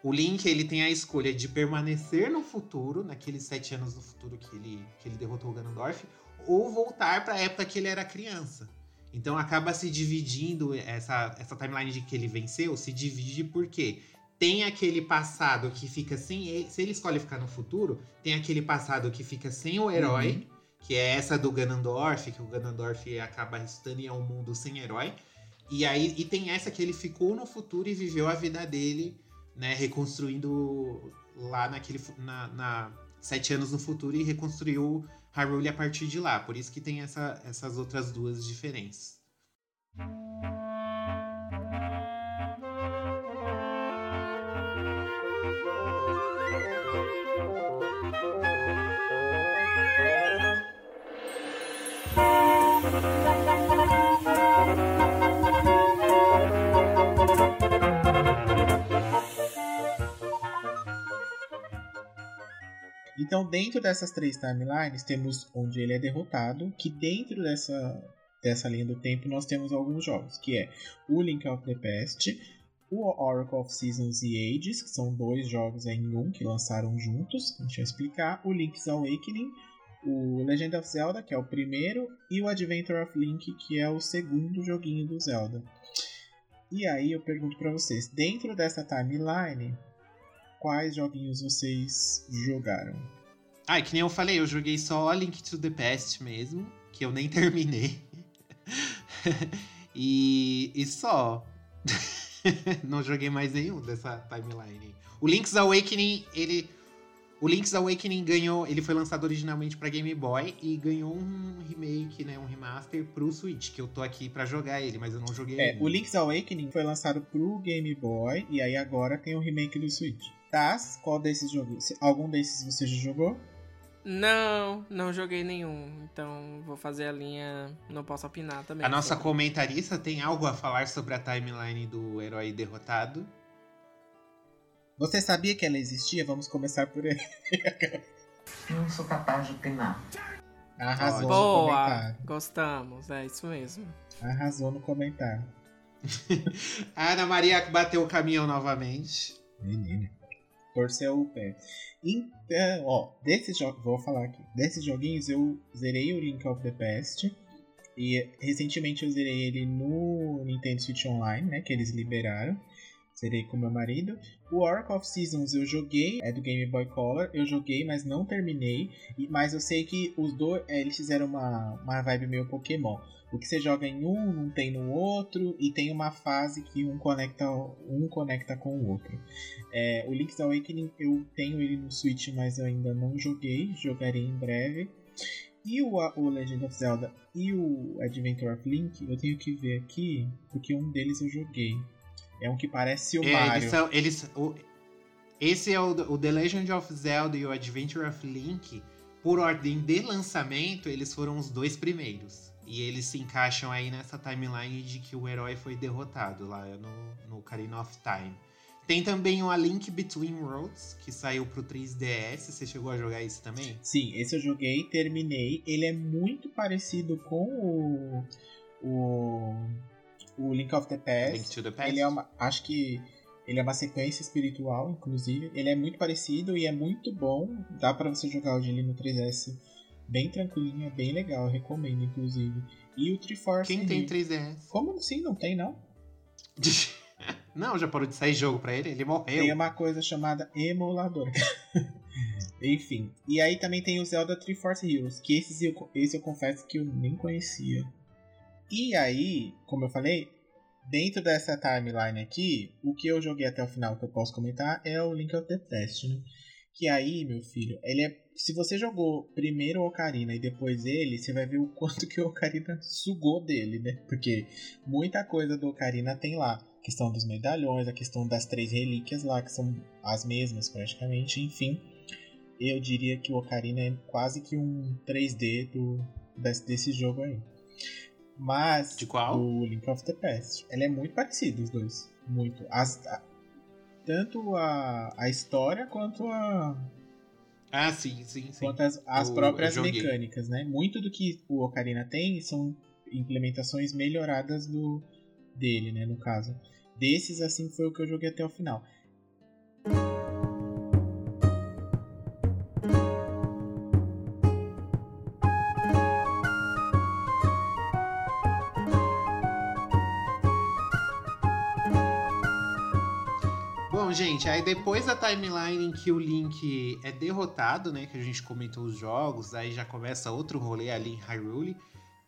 O Link ele tem a escolha de permanecer no futuro, naqueles sete anos do futuro que ele, que ele derrotou o Ganondorf, ou voltar pra época que ele era criança. Então acaba se dividindo essa, essa timeline de que ele venceu, se divide porque tem aquele passado que fica sem. ele- Se ele escolhe ficar no futuro, tem aquele passado que fica sem o herói, que é essa do Ganondorf, que o Ganondorf acaba ressuscitando e é um mundo sem herói. E aí e tem essa que ele ficou no futuro e viveu a vida dele, né, reconstruindo lá naquele na, na sete anos no futuro e reconstruiu Hyrule a partir de lá. Por isso que tem essa- essas outras duas diferenças. Então, dentro dessas três timelines, temos onde ele é derrotado, que dentro dessa, dessa linha do tempo nós temos alguns jogos, que é o Link of the Past, o Oracle of Seasons e Ages, que são dois jogos em um que lançaram juntos, a gente vai explicar, o Link's Awakening, o Legend of Zelda, que é o primeiro, e o Adventure of Link, que é o segundo joguinho do Zelda. E aí eu pergunto pra vocês, dentro dessa timeline, quais joguinhos vocês jogaram? Ah, que nem eu falei, eu joguei só Link to the Past mesmo, que eu nem <laughs> terminei. e, e só. <laughs> Não joguei mais nenhum dessa timeline. O Link's Awakening, ele. O Link's Awakening ganhou. Ele foi lançado originalmente pra Game Boy e ganhou um remake, né? Um remaster pro Switch, que eu tô aqui pra jogar ele, mas eu não joguei É, ainda. o Link's Awakening foi lançado pro Game Boy e aí agora tem o remake do Switch. Taz, qual desses jogos? Algum desses você já jogou? Não, não joguei nenhum. Então vou fazer a linha. Não posso opinar também. A nossa comentarista tem algo a falar sobre a timeline do herói derrotado? Você sabia que ela existia? Vamos começar por aí. <laughs> Não sou capaz de opinar. Arrasou no Boa! comentário. Gostamos, é isso mesmo. Arrasou no comentário. A <laughs> Ana Maria bateu o caminhão novamente. Menina. Torceu o pé. Então, ó, desses jogos, vou falar aqui. Desses joguinhos eu zerei o Link of the Past. E recentemente eu zerei ele no Nintendo Switch Online, né? Que eles liberaram. Zerei com meu marido. O Oracle of Seasons eu joguei, é do Game Boy Color. Eu joguei, mas não terminei. Mas eu sei que os dois, é, eles fizeram uma, uma vibe meio Pokémon. O que você joga em um, não tem no outro. E tem uma fase que um conecta, um conecta com o outro. É, o Link's Awakening eu tenho ele no Switch, mas eu ainda não joguei. Jogarei em breve. E o, o Legend of Zelda e o Adventure of Link, eu tenho que ver aqui, porque um deles eu joguei. É um que parece o É, Mario. eles são, eles, o- esse é o, o The Legend of Zelda e o Adventure of Link. Por ordem de lançamento, eles foram os dois primeiros. E eles se encaixam aí nessa timeline de que o herói foi derrotado lá no, no Ocarina of Time. Tem também o A Link Between Worlds, que saiu pro 3DS. Você chegou a jogar isso também? Sim, esse eu joguei, terminei. Ele é muito parecido com o. O. O Link of the Past. Link to the Past? Ele é uma. Acho que. Ele é uma sequência espiritual, inclusive. Ele é muito parecido e é muito bom. Dá pra você jogar hoje ali no 3DS bem tranquilinho, é bem legal. Recomendo, inclusive. E o Triforce. Quem tem Heroes. 3DS? Como assim? Não tem, não? <laughs> Não, já parou de sair jogo pra ele? Ele morreu. Tem uma coisa chamada emulador. <laughs> Enfim. E aí também tem o Zelda Triforce Heroes, que esses eu, esse eu confesso que eu nem conhecia. E aí, como eu falei, dentro dessa timeline aqui, o que eu joguei até o final que eu posso comentar é o Link of the né? Que aí, meu filho, ele é. Se você jogou primeiro o Ocarina e depois ele, você vai ver o <laughs> quanto que o Ocarina sugou dele, né? Porque muita coisa do Ocarina tem lá. A questão dos medalhões, a questão das três relíquias lá, que são as mesmas praticamente, enfim. Eu diria que o Ocarina é quase que um 3D do, desse, desse jogo aí. Mas De qual? o Link of the Past. Ele é muito parecido, os dois. Muito. As, a- tanto a, a história quanto, a, Ah, sim, sim, sim. quanto as, as Eu- próprias eu mecânicas, né? Muito do que o Ocarina tem são implementações melhoradas do dele, né? No caso. Desses, assim, foi o que eu joguei até o final. Bom, gente, aí depois da timeline em que o Link é derrotado, né? Que a gente comentou os jogos, aí já começa outro rolê ali em Hyrule.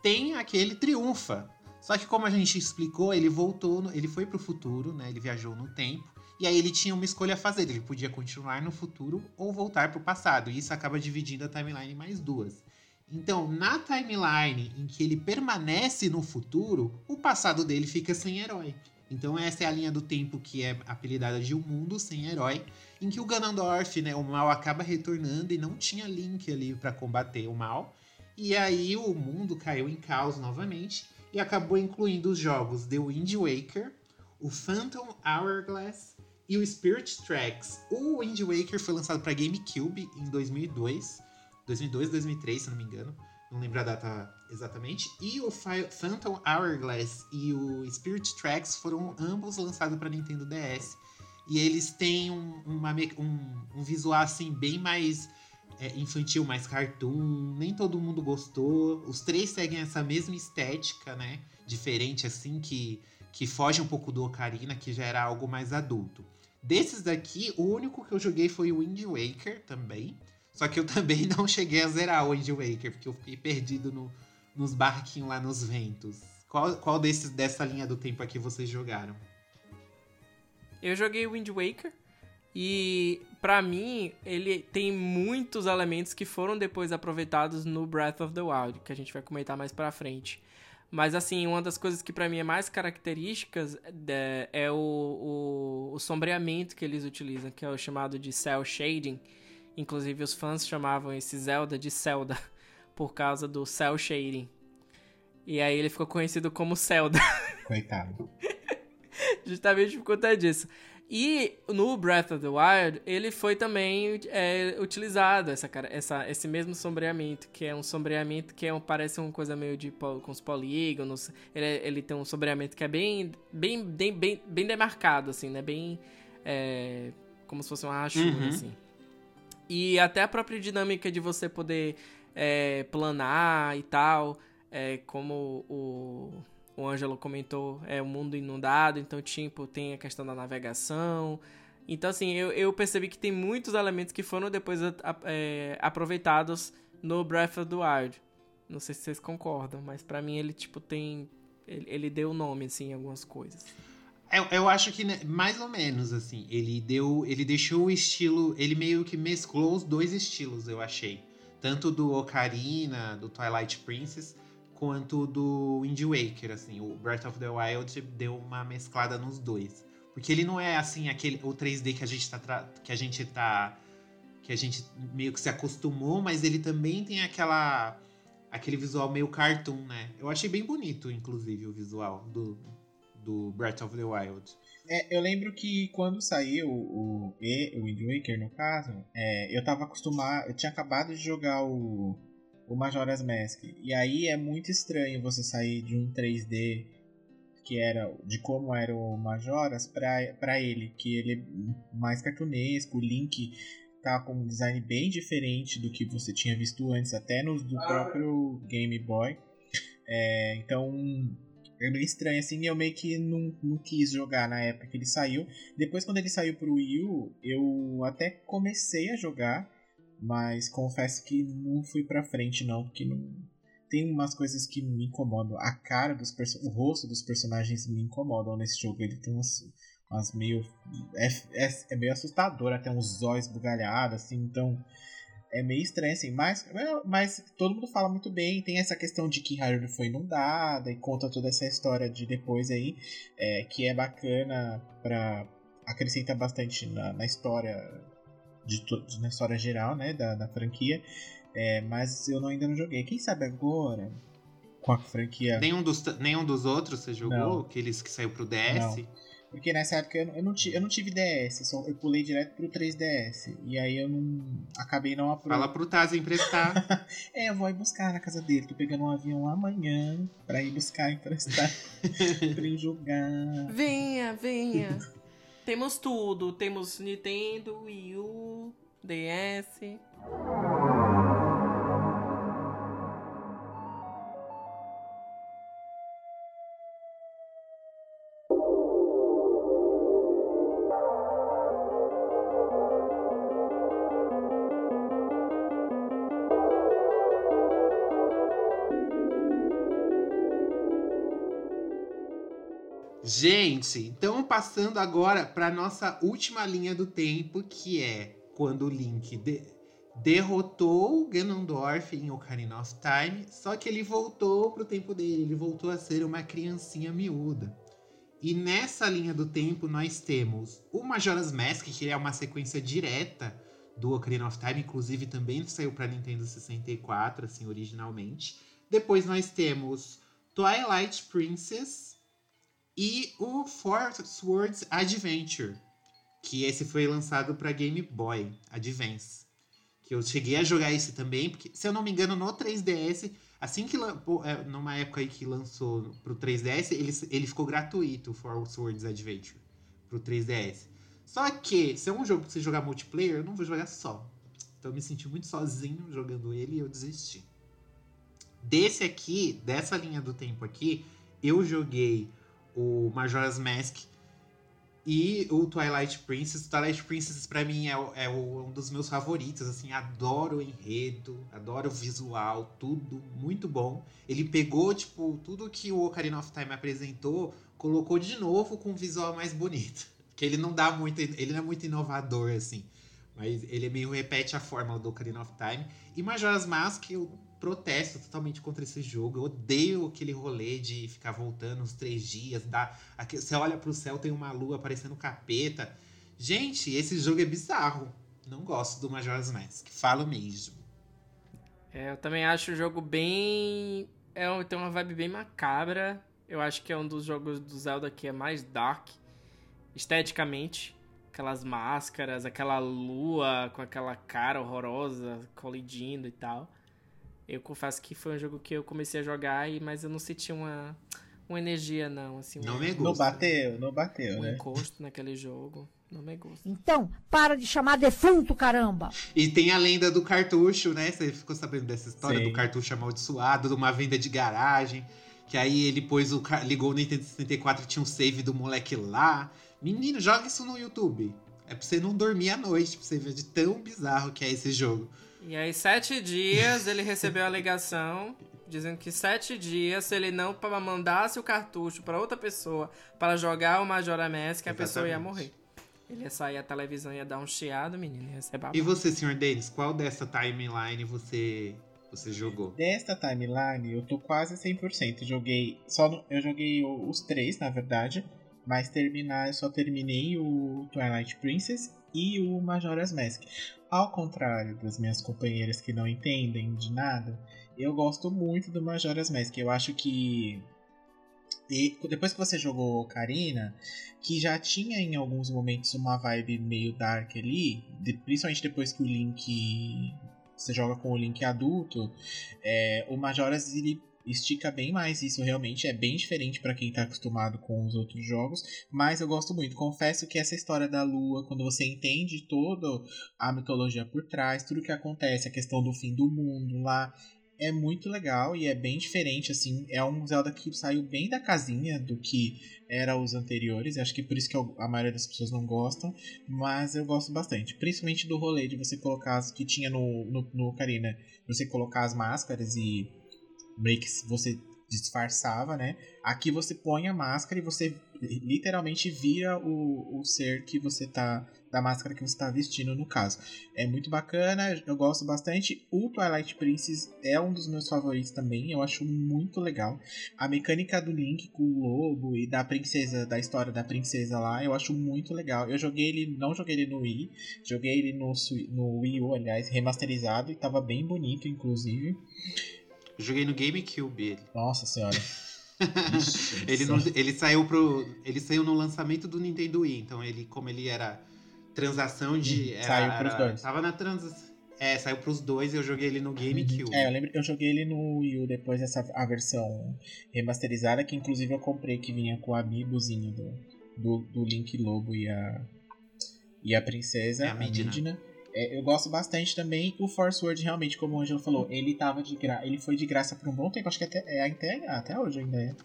Tem aquele triunfa. Só que como a gente explicou, ele voltou, no- ele foi pro futuro, né? Ele viajou no tempo. E aí ele tinha uma escolha a fazer. Ele podia continuar no futuro ou voltar pro passado. E isso acaba dividindo a timeline em mais duas. Então, na timeline em que ele permanece no futuro, o passado dele fica sem herói. Então essa é a linha do tempo que é apelidada de um mundo sem herói, em que o Ganondorf, né, o mal acaba retornando e não tinha Link ali pra combater o mal. E aí o mundo caiu em caos novamente e acabou incluindo os jogos The Wind Waker, o Phantom Hourglass e o Spirit Tracks. O Wind Waker foi lançado para GameCube em 2002, 2002, 2003, se não me engano. Não lembro a data exatamente. E o Phantom Hourglass e o Spirit Tracks foram ambos lançados para Nintendo DS. E eles têm um, uma um- um visual assim bem mais é, infantil, mais cartoon. Nem todo mundo gostou. Os três seguem essa mesma estética, né? Diferente assim, que, que foge um pouco do Ocarina, que já era algo mais adulto. Desses daqui, o único que eu joguei foi o Wind Waker também. Só que eu <laughs> também não cheguei a zerar o Wind Waker, porque eu fiquei perdido no- nos barquinhos lá nos ventos. Qual, qual desses dessa linha do tempo aqui vocês jogaram? Eu joguei Wind Waker e pra mim ele tem muitos elementos que foram depois aproveitados no Breath of the Wild, que a gente vai comentar mais pra frente. Mas assim, uma das coisas que pra mim é mais características é, é o, o, o sombreamento que eles utilizam, que é o chamado de cel shading. Inclusive os fãs chamavam esse Zelda de Zelda por causa do cel shading. E aí ele ficou conhecido como Zelda. <laughs> Coitado. Justamente por conta disso. E no Breath of the Wild, ele foi também é, utilizado, essa, cara, essa, esse mesmo sombreamento, que é um sombreamento que é um, parece uma coisa meio de com os polígonos. Ele, é- ele tem um sombreamento que é bem, bem, bem, bem, bem demarcado, assim, né? Bem. é, como se fosse uma rachura, Uhum. assim. E até a própria dinâmica de você poder é, planar e tal, é, como o, o Ângelo comentou, é um mundo inundado, então, tipo, tem a questão da navegação. Então, assim, eu, eu percebi que tem muitos elementos que foram depois é, aproveitados no Breath of the Wild. Não sei se vocês concordam, mas pra mim ele, tipo, tem... Ele, ele deu nome, assim, em algumas coisas. Eu, eu acho que né, mais ou menos assim. Ele deu, ele deixou o estilo, ele meio que mesclou os dois estilos, eu achei, tanto do Ocarina, do Twilight Princess, quanto do Wind Waker, assim. O Breath of the Wild deu uma mesclada nos dois, porque ele não é assim aquele o 3D que a gente tá que a gente tá que a gente meio que se acostumou, mas ele também tem aquela aquele visual meio cartoon, né? Eu achei bem bonito, inclusive, o visual do do Breath of the Wild. É, eu lembro que quando saiu o, e, o Wind Waker, no caso, é, eu tava acostumado. Eu tinha acabado de jogar o, o Majora's Mask. E aí é muito estranho você sair de um 3D que era de como era o Majoras pra, pra ele, que ele é mais cartunesco, o Link tá com um design bem diferente do que você tinha visto antes, até nos do próprio Game Boy. É, então é meio estranho assim, eu meio que não, não quis jogar na época que ele saiu. Depois, quando ele saiu pro Wii U, eu até comecei a jogar, mas confesso que não fui pra frente, não, porque não. Tem umas coisas que me incomodam. A cara dos perso- o rosto dos personagens me incomodam nesse jogo. Ele tem umas, umas meio. É, é, é meio assustador, até uns olhos bugalhados, assim, então. É meio estranho, assim, mas, mas todo mundo fala muito bem. Tem essa questão de que Hyrule foi inundada e conta toda essa história de depois aí, é, que é bacana pra acrescentar bastante na, na história de na história geral, né, da, da franquia. É, mas eu não, ainda não joguei. Quem sabe agora com a franquia Nenhum dos, nenhum dos outros você jogou? Não. Aqueles que saiu pro DS? Não. Porque nessa época eu, não- eu, não, ti- eu não tive DS, só, eu pulei direto pro 3DS. E aí eu não. Acabei não Fala aproveitando. pro Taz emprestar. <laughs> É, eu vou ir buscar na casa dele. Tô pegando um avião amanhã pra ir buscar emprestar <laughs> pra eu jogar. Venha, venha. temos tudo. Temos Nintendo, Wii U, DS. Gente, então passando agora para nossa última linha do tempo, que é quando o Link de- derrotou Ganondorf em Ocarina of Time, só que ele voltou pro tempo dele, ele voltou a ser uma criancinha miúda. E nessa linha do tempo nós temos o Majora's Mask, que é uma sequência direta do Ocarina of Time, inclusive também saiu para Nintendo 64, assim, originalmente. Depois nós temos Twilight Princess e o Four Swords Adventure, que esse foi lançado para Game Boy Advance. Que eu cheguei a jogar esse também, porque se eu não me engano no 3DS, assim que é, numa época aí que lançou pro 3DS, ele, ele ficou gratuito, o Four Swords Adventure pro 3DS. Só que, se é um jogo que você jogar multiplayer, eu não vou jogar só. Então eu me senti muito sozinho jogando ele e eu desisti. Desse aqui, dessa linha do tempo aqui, eu joguei o Majora's Mask e o Twilight Princess. O Twilight Princess pra mim é, é um dos meus favoritos, assim, adoro o enredo, adoro o visual, tudo muito bom. Ele pegou, tipo, tudo que o Ocarina of Time apresentou, colocou de novo com um visual mais bonito. <laughs> Que ele não dá muito, ele não é muito inovador, assim. Mas ele meio repete a fórmula do Ocarina of Time. E Majora's Mask, eu protesto totalmente contra esse jogo. Eu odeio aquele rolê de ficar voltando uns três dias. Dá, aqui, você olha pro céu, tem uma lua parecendo capeta. Gente, esse jogo é bizarro. Não gosto do Majora's Mask. Falo mesmo. É, eu também acho o jogo bem. É, tem uma vibe bem macabra. Eu acho que é um dos jogos do Zelda que é mais dark esteticamente. Aquelas máscaras, aquela lua com aquela cara horrorosa colidindo e tal. Eu confesso que foi um jogo que eu comecei a jogar, e- mas eu não senti uma, uma energia, não. Assim, Não um, me Não gusta. bateu, não bateu, um né? encosto naquele jogo. Não me gusta. Então, para de chamar defunto, caramba! E tem a lenda do cartucho, né? Você ficou sabendo dessa história Sim. do cartucho amaldiçoado, de uma venda de garagem. Que aí ele pôs o. ligou o Nintendo 64 e tinha um save do moleque lá. Menino, joga isso no YouTube. É pra você não dormir à noite, pra você ver de tão bizarro que é esse jogo. E aí, sete dias, ele recebeu a ligação dizendo que sete dias, se ele não mandasse o cartucho pra outra pessoa para jogar o Majora Mask, a pessoa ia Exatamente. morrer. Ele ia sair, a televisão ia dar um chiado, menino, ia ser babado. E você, senhor Denis, qual dessa timeline você, você jogou? Desta timeline, eu tô quase 100%. Joguei. Só no- eu joguei os três, na verdade. Mas terminar, eu só terminei o Twilight Princess e o Majora's Mask. Ao contrário das minhas companheiras que não entendem de nada, eu gosto muito do Majora's Mask. Eu acho que. E depois que você jogou Ocarina, que já tinha em alguns momentos uma vibe meio dark ali, de- principalmente depois que o Link. Você joga com o Link adulto, é, o Majora's ele estica bem mais isso realmente é bem diferente pra quem tá acostumado com os outros jogos mas eu gosto muito. Confesso que essa história da lua quando você entende toda a mitologia por trás tudo que acontece a questão do fim do mundo lá é muito legal e é bem diferente assim. É um Zelda que saiu bem da casinha do que era os anteriores acho que por isso que a maioria das pessoas não gostam mas eu gosto bastante. Principalmente do rolê de você colocar as que tinha no, no, no Ocarina você colocar as máscaras e meio que você disfarçava, né? Aqui você põe a máscara e você literalmente vira o, o ser que você tá. Da máscara que você tá vestindo, no caso. É muito bacana, eu gosto bastante. O Twilight Princess é um dos meus favoritos também, eu acho muito legal. A mecânica do Link com o lobo e da princesa, da história da princesa lá, eu acho muito legal. Eu joguei ele, não joguei ele no Wii, joguei ele no, no Wii U, aliás, remasterizado, e tava bem bonito, inclusive. Eu joguei no GameCube ele. Nossa senhora. <laughs> Ixi, Ele, não- ele saiu pro. Ele saiu no lançamento do Nintendo Wii. Então ele, como ele era transação de. Uhum, Era, saiu pros era- dois. Tava na transação. É, saiu pros dois e eu joguei ele no GameCube. É, eu lembro, eu joguei ele no Wii U depois dessa a versão remasterizada, que inclusive eu comprei que vinha com o amiibozinho do, do, do Link Lobo e a, e a princesa, É, a a Midna. É, eu gosto bastante também. O Force Word, realmente, como o Angelo falou, ele tava de gra... ele foi de graça por um bom tempo, acho que até, é, até, até hoje ainda é.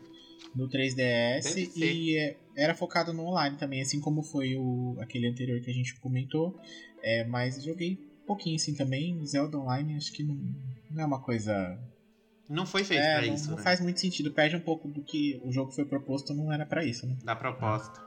No 3DS Deve ser. e é, era focado no online também, assim como foi o, aquele anterior que a gente comentou. É, mas joguei pouquinho assim também. Zelda Online acho que não, não é uma coisa Não foi feito É, pra não, isso, não né? faz muito sentido. Perde um pouco do que o jogo foi proposto, não era pra isso, né? Da proposta.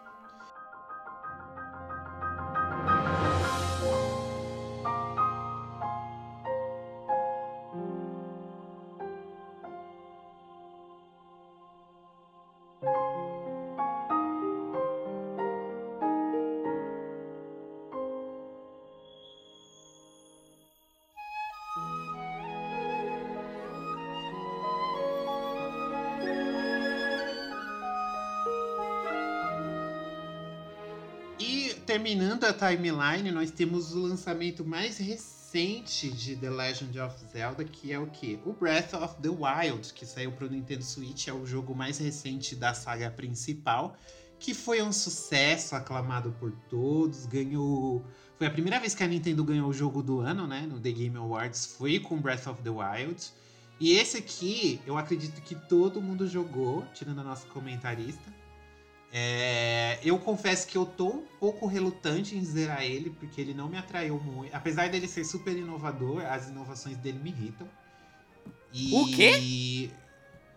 Terminando a timeline, nós temos o lançamento mais recente de The Legend of Zelda, que é o quê? O Breath of the Wild, que saiu para o Nintendo Switch, é o jogo mais recente da saga principal, que foi um sucesso, aclamado por todos, ganhou... Foi a primeira vez que a Nintendo ganhou o jogo do ano, né? No The Game Awards, foi com Breath of the Wild. E esse aqui, eu acredito que todo mundo jogou, tirando a nossa comentarista. É, eu confesso que eu tô um pouco relutante em zerar ele, porque ele não me atraiu muito. Apesar dele ser super inovador, as inovações dele me irritam. E... O quê?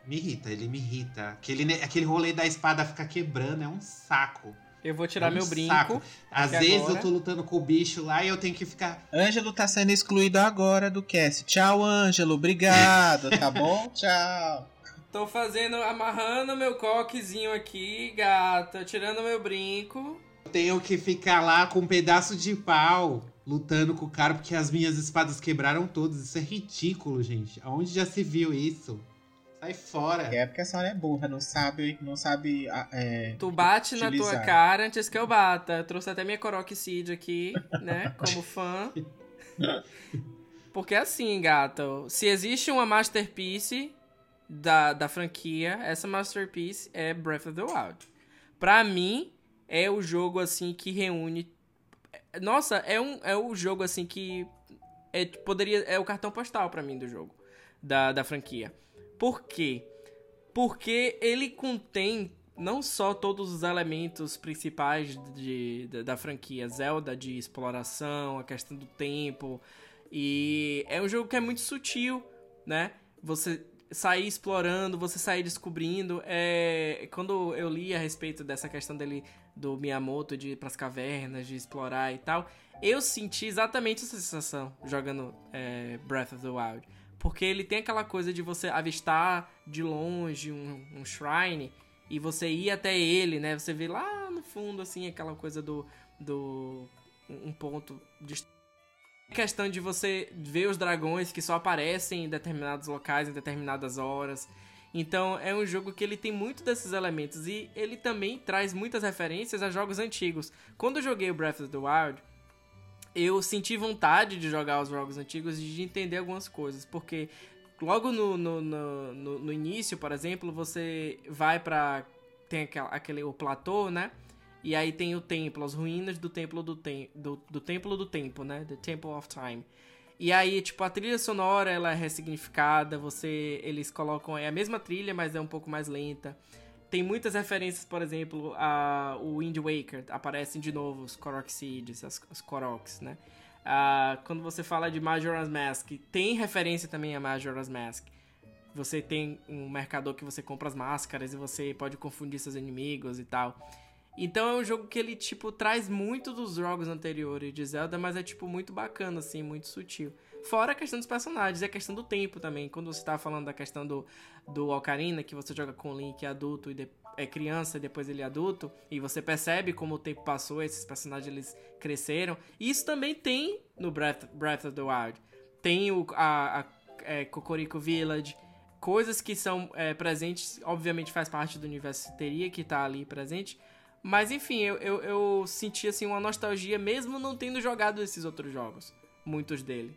Me irrita, ele me irrita. Aquele, aquele rolê da espada ficar quebrando é um saco. Eu vou tirar É um meu brinco. saco. Às vezes agora. eu tô lutando com o bicho lá e eu tenho que ficar. Ângelo tá sendo excluído agora do cast. Tchau, Ângelo. Obrigado, tá <laughs> bom? Tchau. Tô fazendo, amarrando meu coquezinho aqui, gata, tirando meu brinco. Tenho que ficar lá com um pedaço de pau lutando com o cara porque as minhas espadas quebraram todas. Isso é ridículo, gente. Aonde já se viu isso? Sai fora. É porque a senhora é burra, não sabe, não sabe ah, é, Tu bate na tua utilizar. cara antes que eu bata. Eu trouxe até minha Seed aqui, né? Como <laughs> fã. Porque assim, gata, se existe uma masterpiece da, da franquia, essa masterpiece é Breath of the Wild. Pra mim, é o jogo assim que reúne. Nossa, é um é o jogo assim que é, poderia é o cartão postal pra mim do jogo da, da franquia. Por quê? Porque ele contém não só todos os elementos principais de, da, da franquia Zelda, de exploração, a questão do tempo. E é um jogo que é muito sutil, né? Você sair explorando, você sair descobrindo. É... Quando eu li a respeito dessa questão dele, do Miyamoto, de ir pras cavernas, de explorar e tal, eu senti exatamente essa sensação jogando é, Breath of the Wild. Porque ele tem aquela coisa de você avistar de longe um, um shrine e você ir até ele, né? Você vê lá no fundo, assim, aquela coisa do. do um ponto de questão de você ver os dragões que só aparecem em determinados locais, em determinadas horas. Então é um jogo que ele tem muito desses elementos e ele também traz muitas referências a jogos antigos. Quando eu joguei o Breath of the Wild, eu senti vontade de jogar os jogos antigos e de entender algumas coisas, porque logo no, no, no, no, início, por exemplo, você vai pra. tem aquela, aquele o platô, né? E aí tem o templo, as ruínas do templo do, tem, do, do templo do tempo, né? The Temple of Time. E aí, tipo, a trilha sonora ela é ressignificada, você eles colocam é a mesma trilha, mas é um pouco mais lenta. Tem muitas referências, por exemplo, a o Wind Waker, aparecem de novo os Korok Seeds, as, as Koroks, né? Ah, quando você fala de Majora's Mask, tem referência também a Majora's Mask. Você tem um mercador que você compra as máscaras e você pode confundir seus inimigos e tal. Então é um jogo que ele, tipo, traz muito dos jogos anteriores de Zelda, mas é, tipo, muito bacana, assim, muito sutil. Fora a questão dos personagens e a questão do tempo também. Quando você tava falando da questão do, do Ocarina, que você joga com o Link adulto e de, é criança e depois ele é adulto, e você percebe como o tempo passou, esses personagens eles cresceram. Isso também tem no Breath, Breath of the Wild. Tem o, a, a é, Cocorico Village, coisas que são é, presentes, obviamente faz parte do universo teria que tá ali presente, mas enfim, eu, eu, eu senti assim uma nostalgia mesmo não tendo jogado esses outros jogos, muitos dele.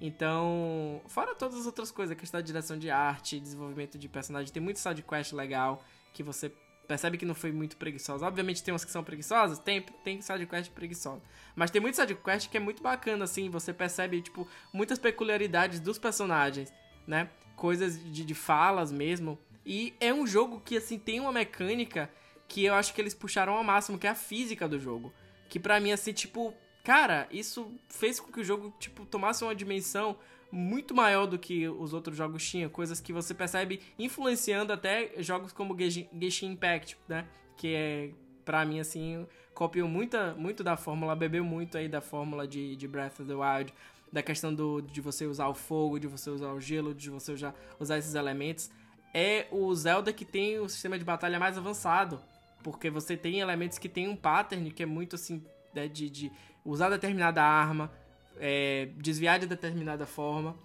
Então, fora todas as outras coisas, questão da direção de arte, desenvolvimento de personagem, tem muito side quest legal que você percebe que não foi muito preguiçosa. Obviamente tem umas que são preguiçosas, tem, tem side quest preguiçosa. Mas tem muito side quest que é muito bacana, assim, você percebe, tipo, muitas peculiaridades dos personagens, né? Coisas de, de falas mesmo. E é um jogo que, assim, tem uma mecânica que eu acho que eles puxaram ao máximo, que é a física do jogo. Que pra mim, assim, tipo, cara, isso fez com que o jogo, tipo, tomasse uma dimensão muito maior do que os outros jogos tinham, coisas que você percebe influenciando até jogos como Genshin Impact, né? Que é, pra mim, assim, copiou muita, muito da fórmula, bebeu muito aí da fórmula de, de Breath of the Wild, da questão do, de você usar o fogo, de você usar o gelo, de você usar, usar esses elementos. É o Zelda que tem o sistema de batalha mais avançado, porque você tem elementos que tem um pattern que é muito assim, né, de, de usar determinada arma, é, desviar de determinada forma.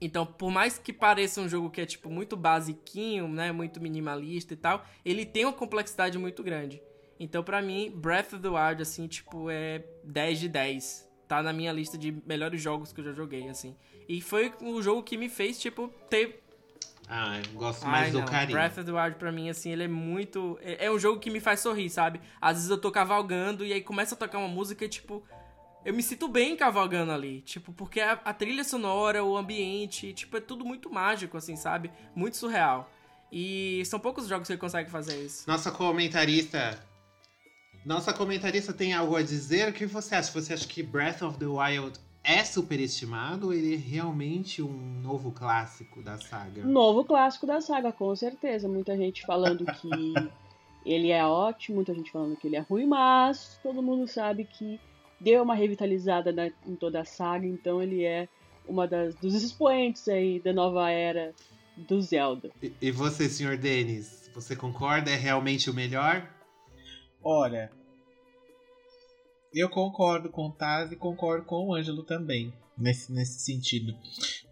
Então, por mais que pareça um jogo que é tipo muito basiquinho, né, muito minimalista e tal, ele tem uma complexidade muito grande. Então, pra mim, Breath of the Wild assim, tipo, é 10 de 10. Tá na minha lista de melhores jogos que eu já joguei, assim. E foi o jogo que me fez, tipo, ter Ah, eu gosto mais Ai, do não. carinho. Breath of the Wild, pra mim, assim, ele é muito. É, é um jogo que me faz sorrir, sabe? Às vezes eu tô cavalgando e aí começa a tocar uma música e, tipo. Eu me sinto bem cavalgando ali. Tipo, porque a, a trilha sonora, o ambiente, tipo, é tudo muito mágico, assim, sabe? Muito surreal. E são poucos jogos que conseguem fazer isso. Nossa comentarista. Nossa comentarista tem algo a dizer? O que você acha? Você acha que Breath of the Wild é superestimado ou ele é realmente um novo clássico da saga? Novo clássico da saga, com certeza. Muita gente falando que <laughs> ele é ótimo, muita gente falando que ele é ruim, mas todo mundo sabe que deu uma revitalizada na- em toda a saga, então ele é uma das dos expoentes aí da nova era do Zelda. E, e você, senhor Denis? Você concorda? É realmente o melhor? Olha, eu concordo com o Taz e concordo com o Ângelo também, nesse, nesse sentido.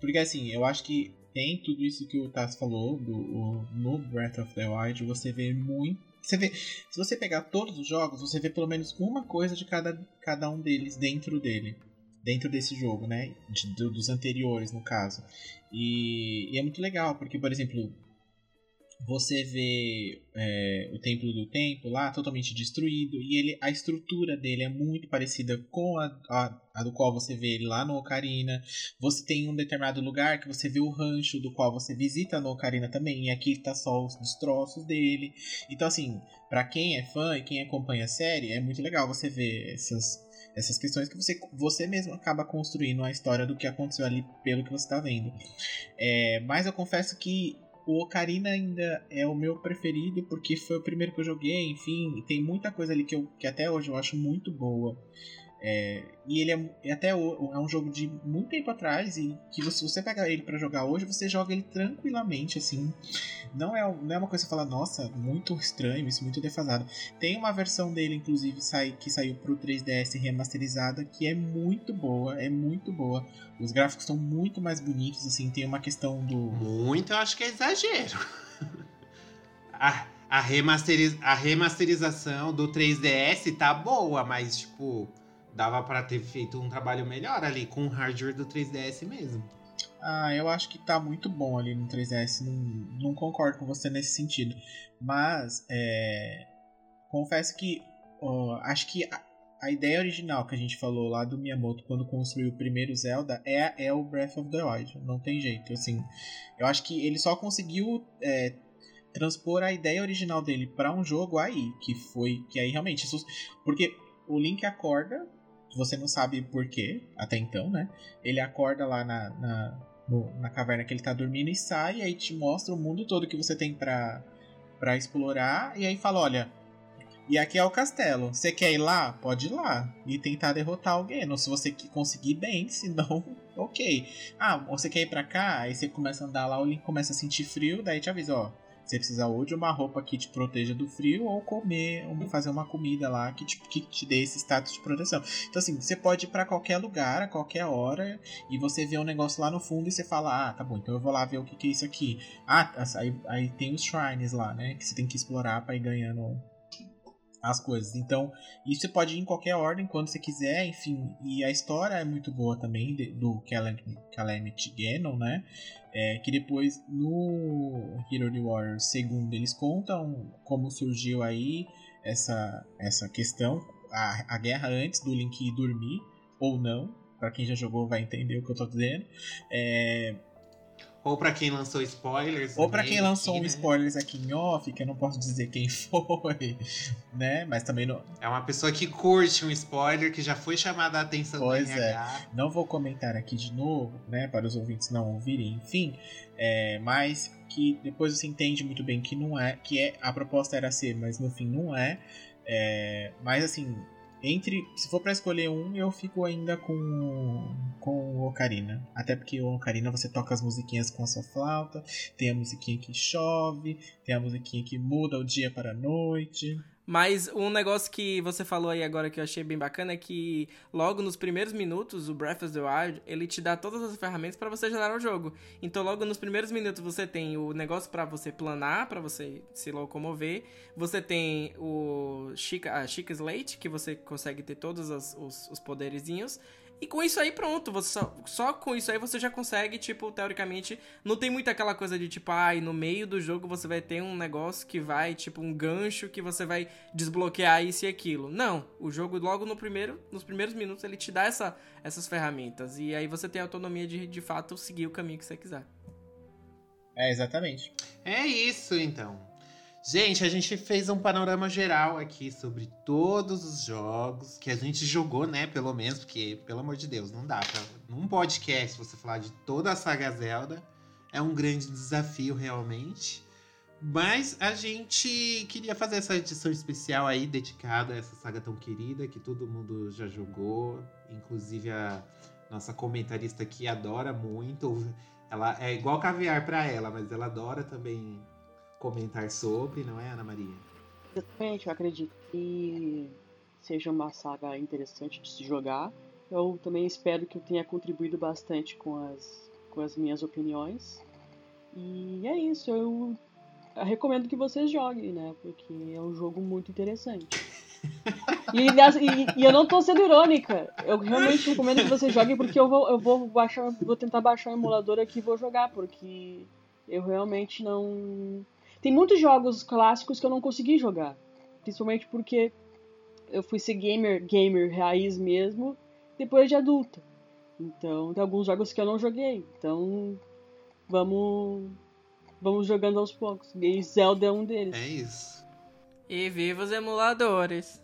Porque assim, eu acho que tem tudo isso que o Taz falou do, o- no Breath of the Wild, você vê muito. Você vê, se você pegar todos os jogos, você vê pelo menos uma coisa de cada, cada um deles dentro dele. Dentro desse jogo, né? De- do- dos anteriores, no caso. E, e é muito legal, porque, por exemplo, você vê é, o Templo do Tempo lá totalmente destruído e ele, a estrutura dele é muito parecida com a, a, a do qual você vê ele lá no Ocarina. Você tem um determinado lugar que você vê o rancho do qual você visita no Ocarina também e aqui tá só os destroços dele. Então assim, pra quem é fã e quem acompanha a série, é muito legal você ver essas essas questões que você, você mesmo acaba construindo a história do que aconteceu ali pelo que você está vendo. É, mas eu confesso que o Ocarina ainda é o meu preferido porque foi o primeiro que eu joguei, enfim, tem muita coisa ali que, eu, que até hoje eu acho muito boa. É, e ele é e até o- é um jogo de muito tempo atrás e que você- você pegar ele pra jogar hoje, você joga ele tranquilamente, assim. Não é, não é uma coisa que você fala, nossa, muito estranho, isso muito defasado. Tem uma versão dele, inclusive, sai, que saiu pro 3DS remasterizada, que é muito boa, é muito boa. Os gráficos estão muito mais bonitos, assim, tem uma questão do. Muito, eu acho que é exagero. <laughs> A, a, remasteriz, a remasterização do 3DS tá boa, mas, tipo, dava pra ter feito um trabalho melhor ali com o hardware do 3DS mesmo. Ah, eu acho que tá muito bom ali no 3DS. Não, não concordo com você nesse sentido. Mas, é, confesso que acho que a, a ideia original que a gente falou lá do Miyamoto quando construiu o primeiro Zelda é, é o Breath of the Wild. Não tem jeito. Assim, eu acho que ele só conseguiu é, transpor a ideia original dele para um jogo aí, que foi que aí realmente porque o Link acorda, você não sabe por quê até então, né? Ele acorda lá na, na, no- na caverna que ele tá dormindo e sai, e aí te mostra o mundo todo que você tem pra, pra explorar, e aí fala, olha, e aqui é o castelo. Você quer ir lá? Pode ir lá. E tentar derrotar alguém. Ou se você conseguir bem, <laughs> se não, ok. Ah, você quer ir pra cá? Aí você começa a andar lá, o Link começa a sentir frio, daí te avisa, ó. Você precisa ou de uma roupa que te proteja do frio, ou comer, ou fazer uma comida lá que te, que te dê esse status de proteção. Então, assim, você pode ir pra qualquer lugar, a qualquer hora, e você vê um negócio lá no fundo e você fala, ah, tá bom, então eu vou lá ver o que, que é isso aqui. Ah, aí, aí tem os shrines lá, né? Que você tem que explorar pra ir ganhando as coisas. Então, isso você pode ir em qualquer ordem, quando você quiser, enfim. E a história é muito boa também, de- do Calam- Calamity Ganon, né? É, que depois, no Hero the Warriors segundo, eles contam como surgiu aí essa, essa questão, a, a guerra antes do Link ir dormir, ou não. Pra quem já jogou vai entender o que eu tô dizendo. É, Ou pra quem lançou spoilers. Ou pra quem lançou aqui, um né? spoilers aqui em off, que eu não posso dizer quem <laughs> foi, né? Mas também não, É uma pessoa que curte um spoiler, que já foi chamada a atenção Pois do é. Não vou comentar aqui de novo, né? Para os ouvintes não ouvirem, enfim. É, mas que depois você entende muito bem que não é, que é a proposta era ser, mas no fim não é. É, mas assim, entre se for pra escolher um, eu fico ainda com com o Ocarina. Até porque o Ocarina você toca as musiquinhas com a sua flauta, tem a musiquinha que chove, tem a musiquinha que muda o dia para a noite. Mas um negócio que você falou aí agora que eu achei bem bacana é que logo nos primeiros minutos o Breath of the Wild ele te dá todas as ferramentas para você gerar o jogo. Então logo nos primeiros minutos você tem o negócio para você planar, para você se locomover. Você tem o Chica, a Chica Slate que você consegue ter todos as- os, os poderezinhos. E com isso aí, pronto. Você só, só com isso aí você já consegue, tipo, teoricamente. Não tem muito aquela coisa de tipo, ai, no meio do jogo você vai ter um negócio que vai, tipo, um gancho que você vai desbloquear isso e aquilo. Não. O jogo, logo no primeiro, nos primeiros minutos, ele te dá essa, essas ferramentas. E aí você tem a autonomia de, de fato, seguir o caminho que você quiser. É, exatamente. É isso, então. Gente, a gente fez um panorama geral aqui sobre todos os jogos que a gente jogou, né? Pelo menos, porque, pelo amor de Deus, não dá pra. Num podcast você falar de toda a saga Zelda é um grande desafio, realmente. Mas a gente queria fazer essa edição especial aí, dedicada a essa saga tão querida, que todo mundo já jogou. Inclusive a nossa comentarista aqui adora muito. Ela é igual caviar pra ela, mas ela adora também comentar sobre, não é, Ana Maria? Exatamente, eu acredito que seja uma saga interessante de se jogar. Eu também espero que eu tenha contribuído bastante com as, com as minhas opiniões. E é isso, eu recomendo que vocês joguem, né? Porque é um jogo muito interessante. <laughs> E, e- e eu não tô sendo irônica. Eu realmente recomendo que vocês joguem porque eu vou, eu vou baixar, vou tentar baixar o emulador aqui e vou jogar, porque eu realmente não. Tem muitos jogos clássicos que eu não consegui jogar. Principalmente porque eu fui ser gamer, gamer raiz mesmo, depois de adulta. Então, tem alguns jogos que eu não joguei. Então, vamos vamos jogando aos poucos. E Zelda é um deles. É isso. E viva os emuladores!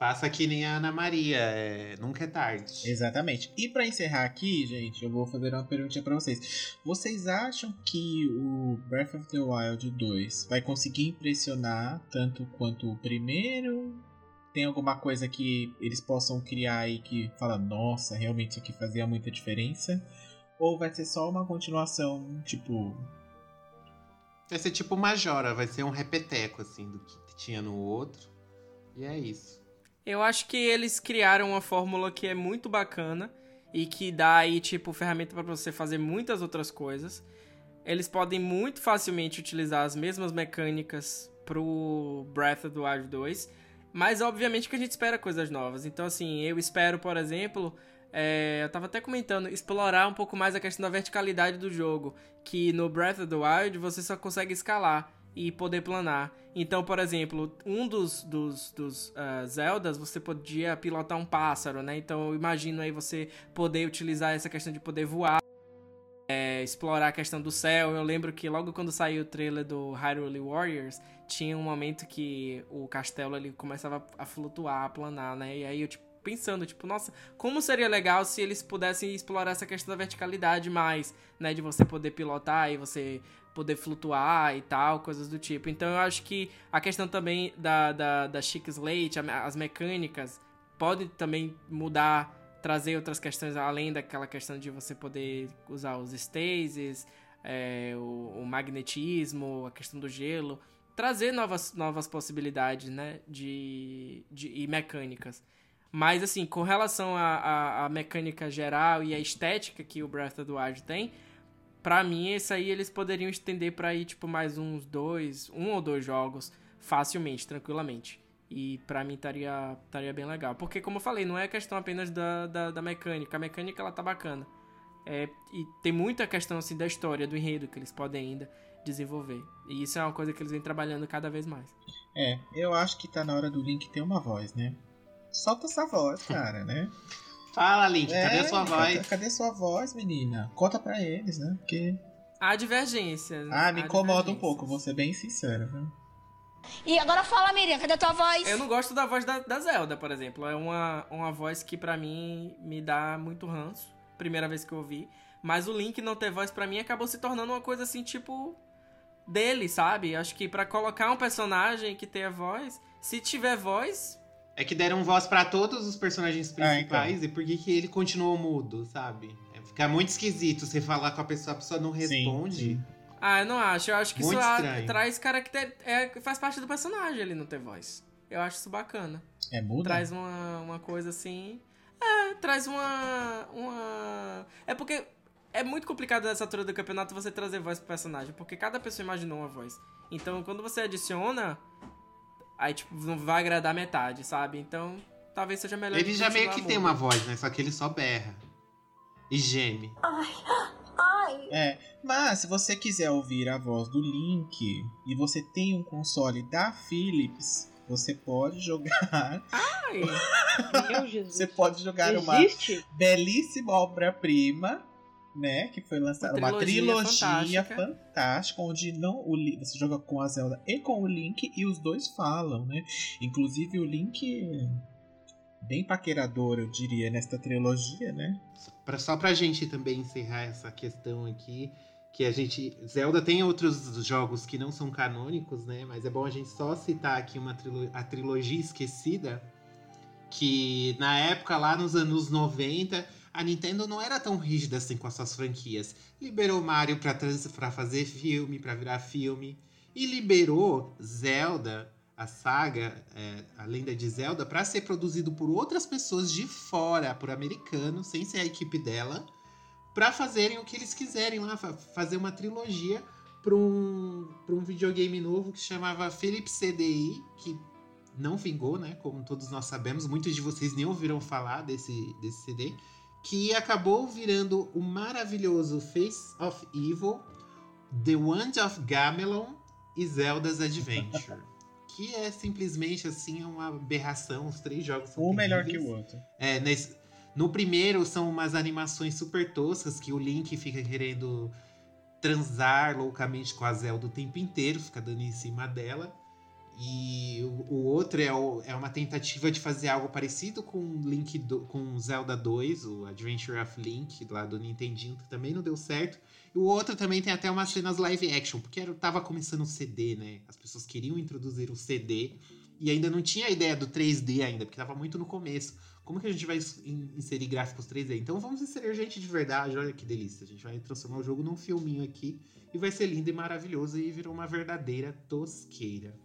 Faça que nem a Ana Maria, é, nunca é tarde. Exatamente. E pra encerrar aqui, gente, eu vou fazer uma perguntinha pra vocês. Vocês acham que o Breath of the Wild 2 vai conseguir impressionar tanto quanto o primeiro? Tem alguma coisa que eles possam criar aí que fala, nossa, realmente isso aqui fazia muita diferença? Ou vai ser só uma continuação, tipo, Vai ser tipo Majora, vai ser um repeteco, assim, do que tinha no outro. E é isso. Eu acho que eles criaram uma fórmula que é muito bacana e que dá aí, tipo, ferramenta para você fazer muitas outras coisas. Eles podem muito facilmente utilizar as mesmas mecânicas pro Breath of the Wild 2, mas obviamente que a gente espera coisas novas. Então, assim, eu espero, por exemplo, é, eu tava até comentando, explorar um pouco mais a questão da verticalidade do jogo, que no Breath of the Wild você só consegue escalar e poder planar. Então, por exemplo, um dos, dos, dos ah, Zeldas, você podia pilotar um pássaro, né? Então, eu imagino aí você poder utilizar essa questão de poder voar, é, explorar a questão do céu. Eu lembro que logo quando saiu o trailer do Hyrule Warriors, tinha um momento que o castelo ele começava a flutuar, a planar, né? E aí eu, tipo, pensando, tipo, nossa, como seria legal se eles pudessem explorar essa questão da verticalidade mais, né? De você poder pilotar e você poder flutuar e tal, coisas do tipo. Então eu acho que a questão também da, da, da Chic Slate, a- as mecânicas, pode também mudar, trazer outras questões além daquela questão de você poder usar os stasis, é, o, o magnetismo, a questão do gelo, trazer novas, novas possibilidades, né, de, de, e mecânicas. Mas, assim, com relação à mecânica geral e à estética que o Breath of the Wild tem, pra mim, esse aí eles poderiam estender pra ir, tipo, mais uns dois, um ou dois jogos, facilmente, tranquilamente. E pra mim estaria estaria bem legal. Porque, como eu falei, não é questão apenas da, da, da mecânica. A mecânica, ela tá bacana. É, e tem muita questão, assim, da história, do enredo, que eles podem ainda desenvolver. E isso é uma coisa que eles vêm trabalhando cada vez mais. É, eu acho que tá na hora do Link ter uma voz, né? Solta essa voz, cara, né? <laughs> Fala, Link, cadê É, a sua cadê- voz? Cadê sua voz, menina? Conta pra eles, né? Porque Há divergências. Ah, me incomoda um pouco, vou ser bem sincero. viu? E agora fala, Miriam, cadê a tua voz? Eu não gosto da voz da, da Zelda, por exemplo. É uma, uma voz que pra mim me dá muito ranço. Primeira vez que eu ouvi. Mas o Link não ter voz pra mim acabou se tornando uma coisa assim, tipo. dele, sabe? Acho que pra colocar um personagem que tenha voz, se tiver voz. É que deram voz pra todos os personagens Ah, principais e por que que ele continuou mudo, sabe? É, fica muito esquisito você falar com a pessoa, a pessoa não responde. Sim, sim. Ah, eu não acho. Eu acho que Muito isso estranho. traz caracter. É, faz parte do personagem ele não ter voz. Eu acho isso bacana. É muda? Traz uma, uma coisa assim. É, traz uma. uma. É porque. É muito complicado nessa altura do campeonato você trazer voz pro personagem, porque cada pessoa imaginou uma voz. Então, quando você adiciona, aí, tipo, não vai agradar metade, sabe? Então, talvez seja melhor. Ele já meio que tem uma voz, né? Só que ele só berra. E geme. <gasps> É, mas se você quiser ouvir a voz do Link e você tem um console da Philips, você pode jogar. <laughs> Ai, <laughs> Meu Jesus. Você pode jogar uma Existe? belíssima obra-prima, né? Que foi lançada Uma uma trilogia trilogia fantástica. fantástica, onde não o Link, você joga com a Zelda e com o Link e os dois falam, né? Inclusive o Link bem paquerador, eu diria, nesta trilogia, né? Pra, só pra gente também encerrar essa questão aqui, que a gente. Zelda tem outros jogos que não são canônicos, né? Mas é bom a gente só citar aqui uma trilo- a trilogia esquecida. Que na época, lá nos anos 90, a Nintendo não era tão rígida assim com as suas franquias. Liberou Mario pra, trans- pra fazer filme, pra virar filme. E liberou Zelda, a saga, é, a lenda de Zelda, pra ser produzido por outras pessoas de fora, por americanos, sem ser a equipe dela, pra fazerem o que eles quiserem lá, fa- fazer uma trilogia pra um, pra um videogame novo que chamava Philips CDI, que não vingou, né? Como todos nós sabemos, muitos de vocês nem ouviram falar desse, desse CD, que acabou virando o maravilhoso Face of Evil, The Wand of Gamelon e Zelda's Adventure. <laughs> que é simplesmente assim uma aberração, os três jogos são Um melhor que o outro. É, nesse- no primeiro são umas animações super toscas que o Link fica querendo transar loucamente com a Zelda o tempo inteiro, fica dando em cima dela. E o, outro é, o- é uma tentativa de fazer algo parecido com Link do- com Zelda 2, o Adventure of Link, lá do Nintendinho, que também não deu certo. E o outro também tem até umas cenas live action, porque era, tava começando o CD, né? As pessoas queriam introduzir o CD e ainda não tinha a ideia do 3D ainda, porque tava muito no começo. Como que a gente vai ins- in- inserir gráficos 3D? Então vamos inserir gente de verdade, olha que delícia. A gente vai transformar o jogo num filminho aqui e vai ser lindo e maravilhoso e virou uma verdadeira tosqueira.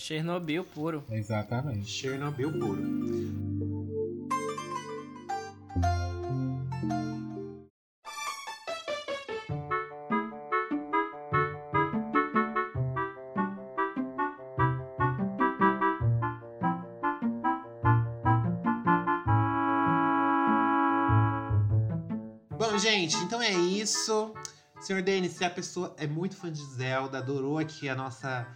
Chernobyl puro. Exatamente. Chernobyl puro. Bom, gente, então é isso. Senhor Denis, se a pessoa é muito fã de Zelda, adorou aqui a nossa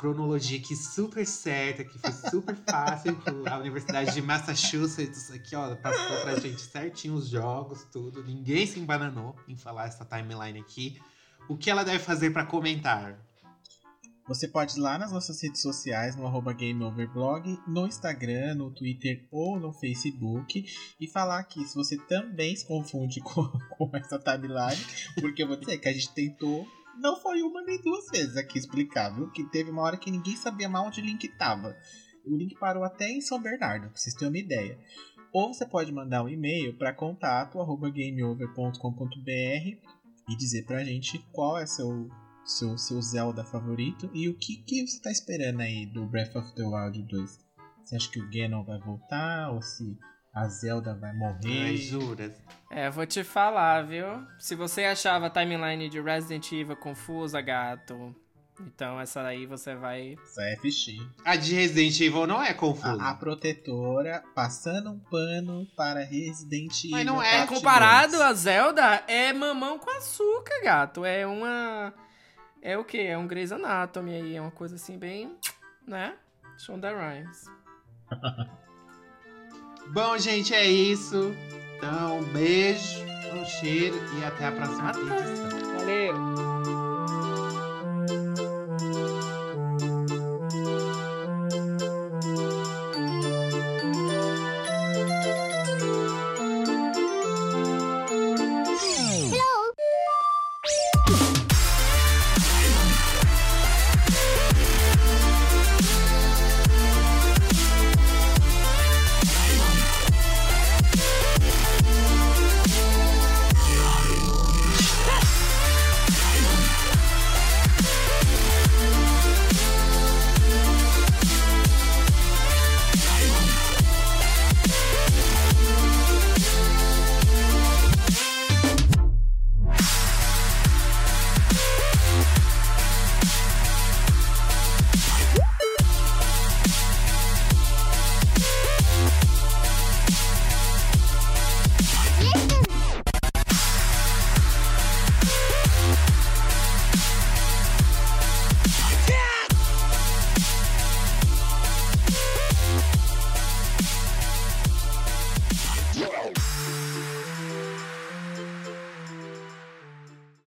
cronologia aqui super certa, que foi super fácil. a Universidade de Massachusetts aqui, ó, passou pra gente certinho os jogos, tudo. Ninguém se embananou em falar essa timeline aqui. O que ela deve fazer pra comentar? Você pode ir lá nas nossas redes sociais, no arroba GameOverblog, no Instagram, no Twitter ou no Facebook e falar aqui se você também se confunde <laughs> com, com essa timeline, porque eu vou dizer que a gente tentou, não foi uma nem duas vezes aqui explicar, viu? Que teve uma hora que ninguém sabia mal onde o link tava. O link parou até em São Bernardo, pra vocês terem uma ideia. Ou você pode mandar um e-mail para contato arroba gameover.com.br e dizer pra gente qual é seu seu, seu Zelda favorito e o que, que você tá esperando aí do Breath of the Wild 2? Você acha que o Ganon vai voltar ou se a Zelda vai morrer? Ai, juras. É, vou te falar, viu? Se você achava a timeline de Resident Evil confusa, gato, então essa aí você vai. Isso é FX. A de Resident Evil não é confusa. A, a protetora passando um pano para Resident Evil. Mas não é É Parte comparado 2. a Zelda, é mamão com açúcar, gato. É uma. É o quê? É um Grey's Anatomy aí. É uma coisa assim bem. Né? Shonda Rhimes. <laughs> Bom, gente, é isso. Então, um beijo, um cheiro e até a próxima edição. Valeu!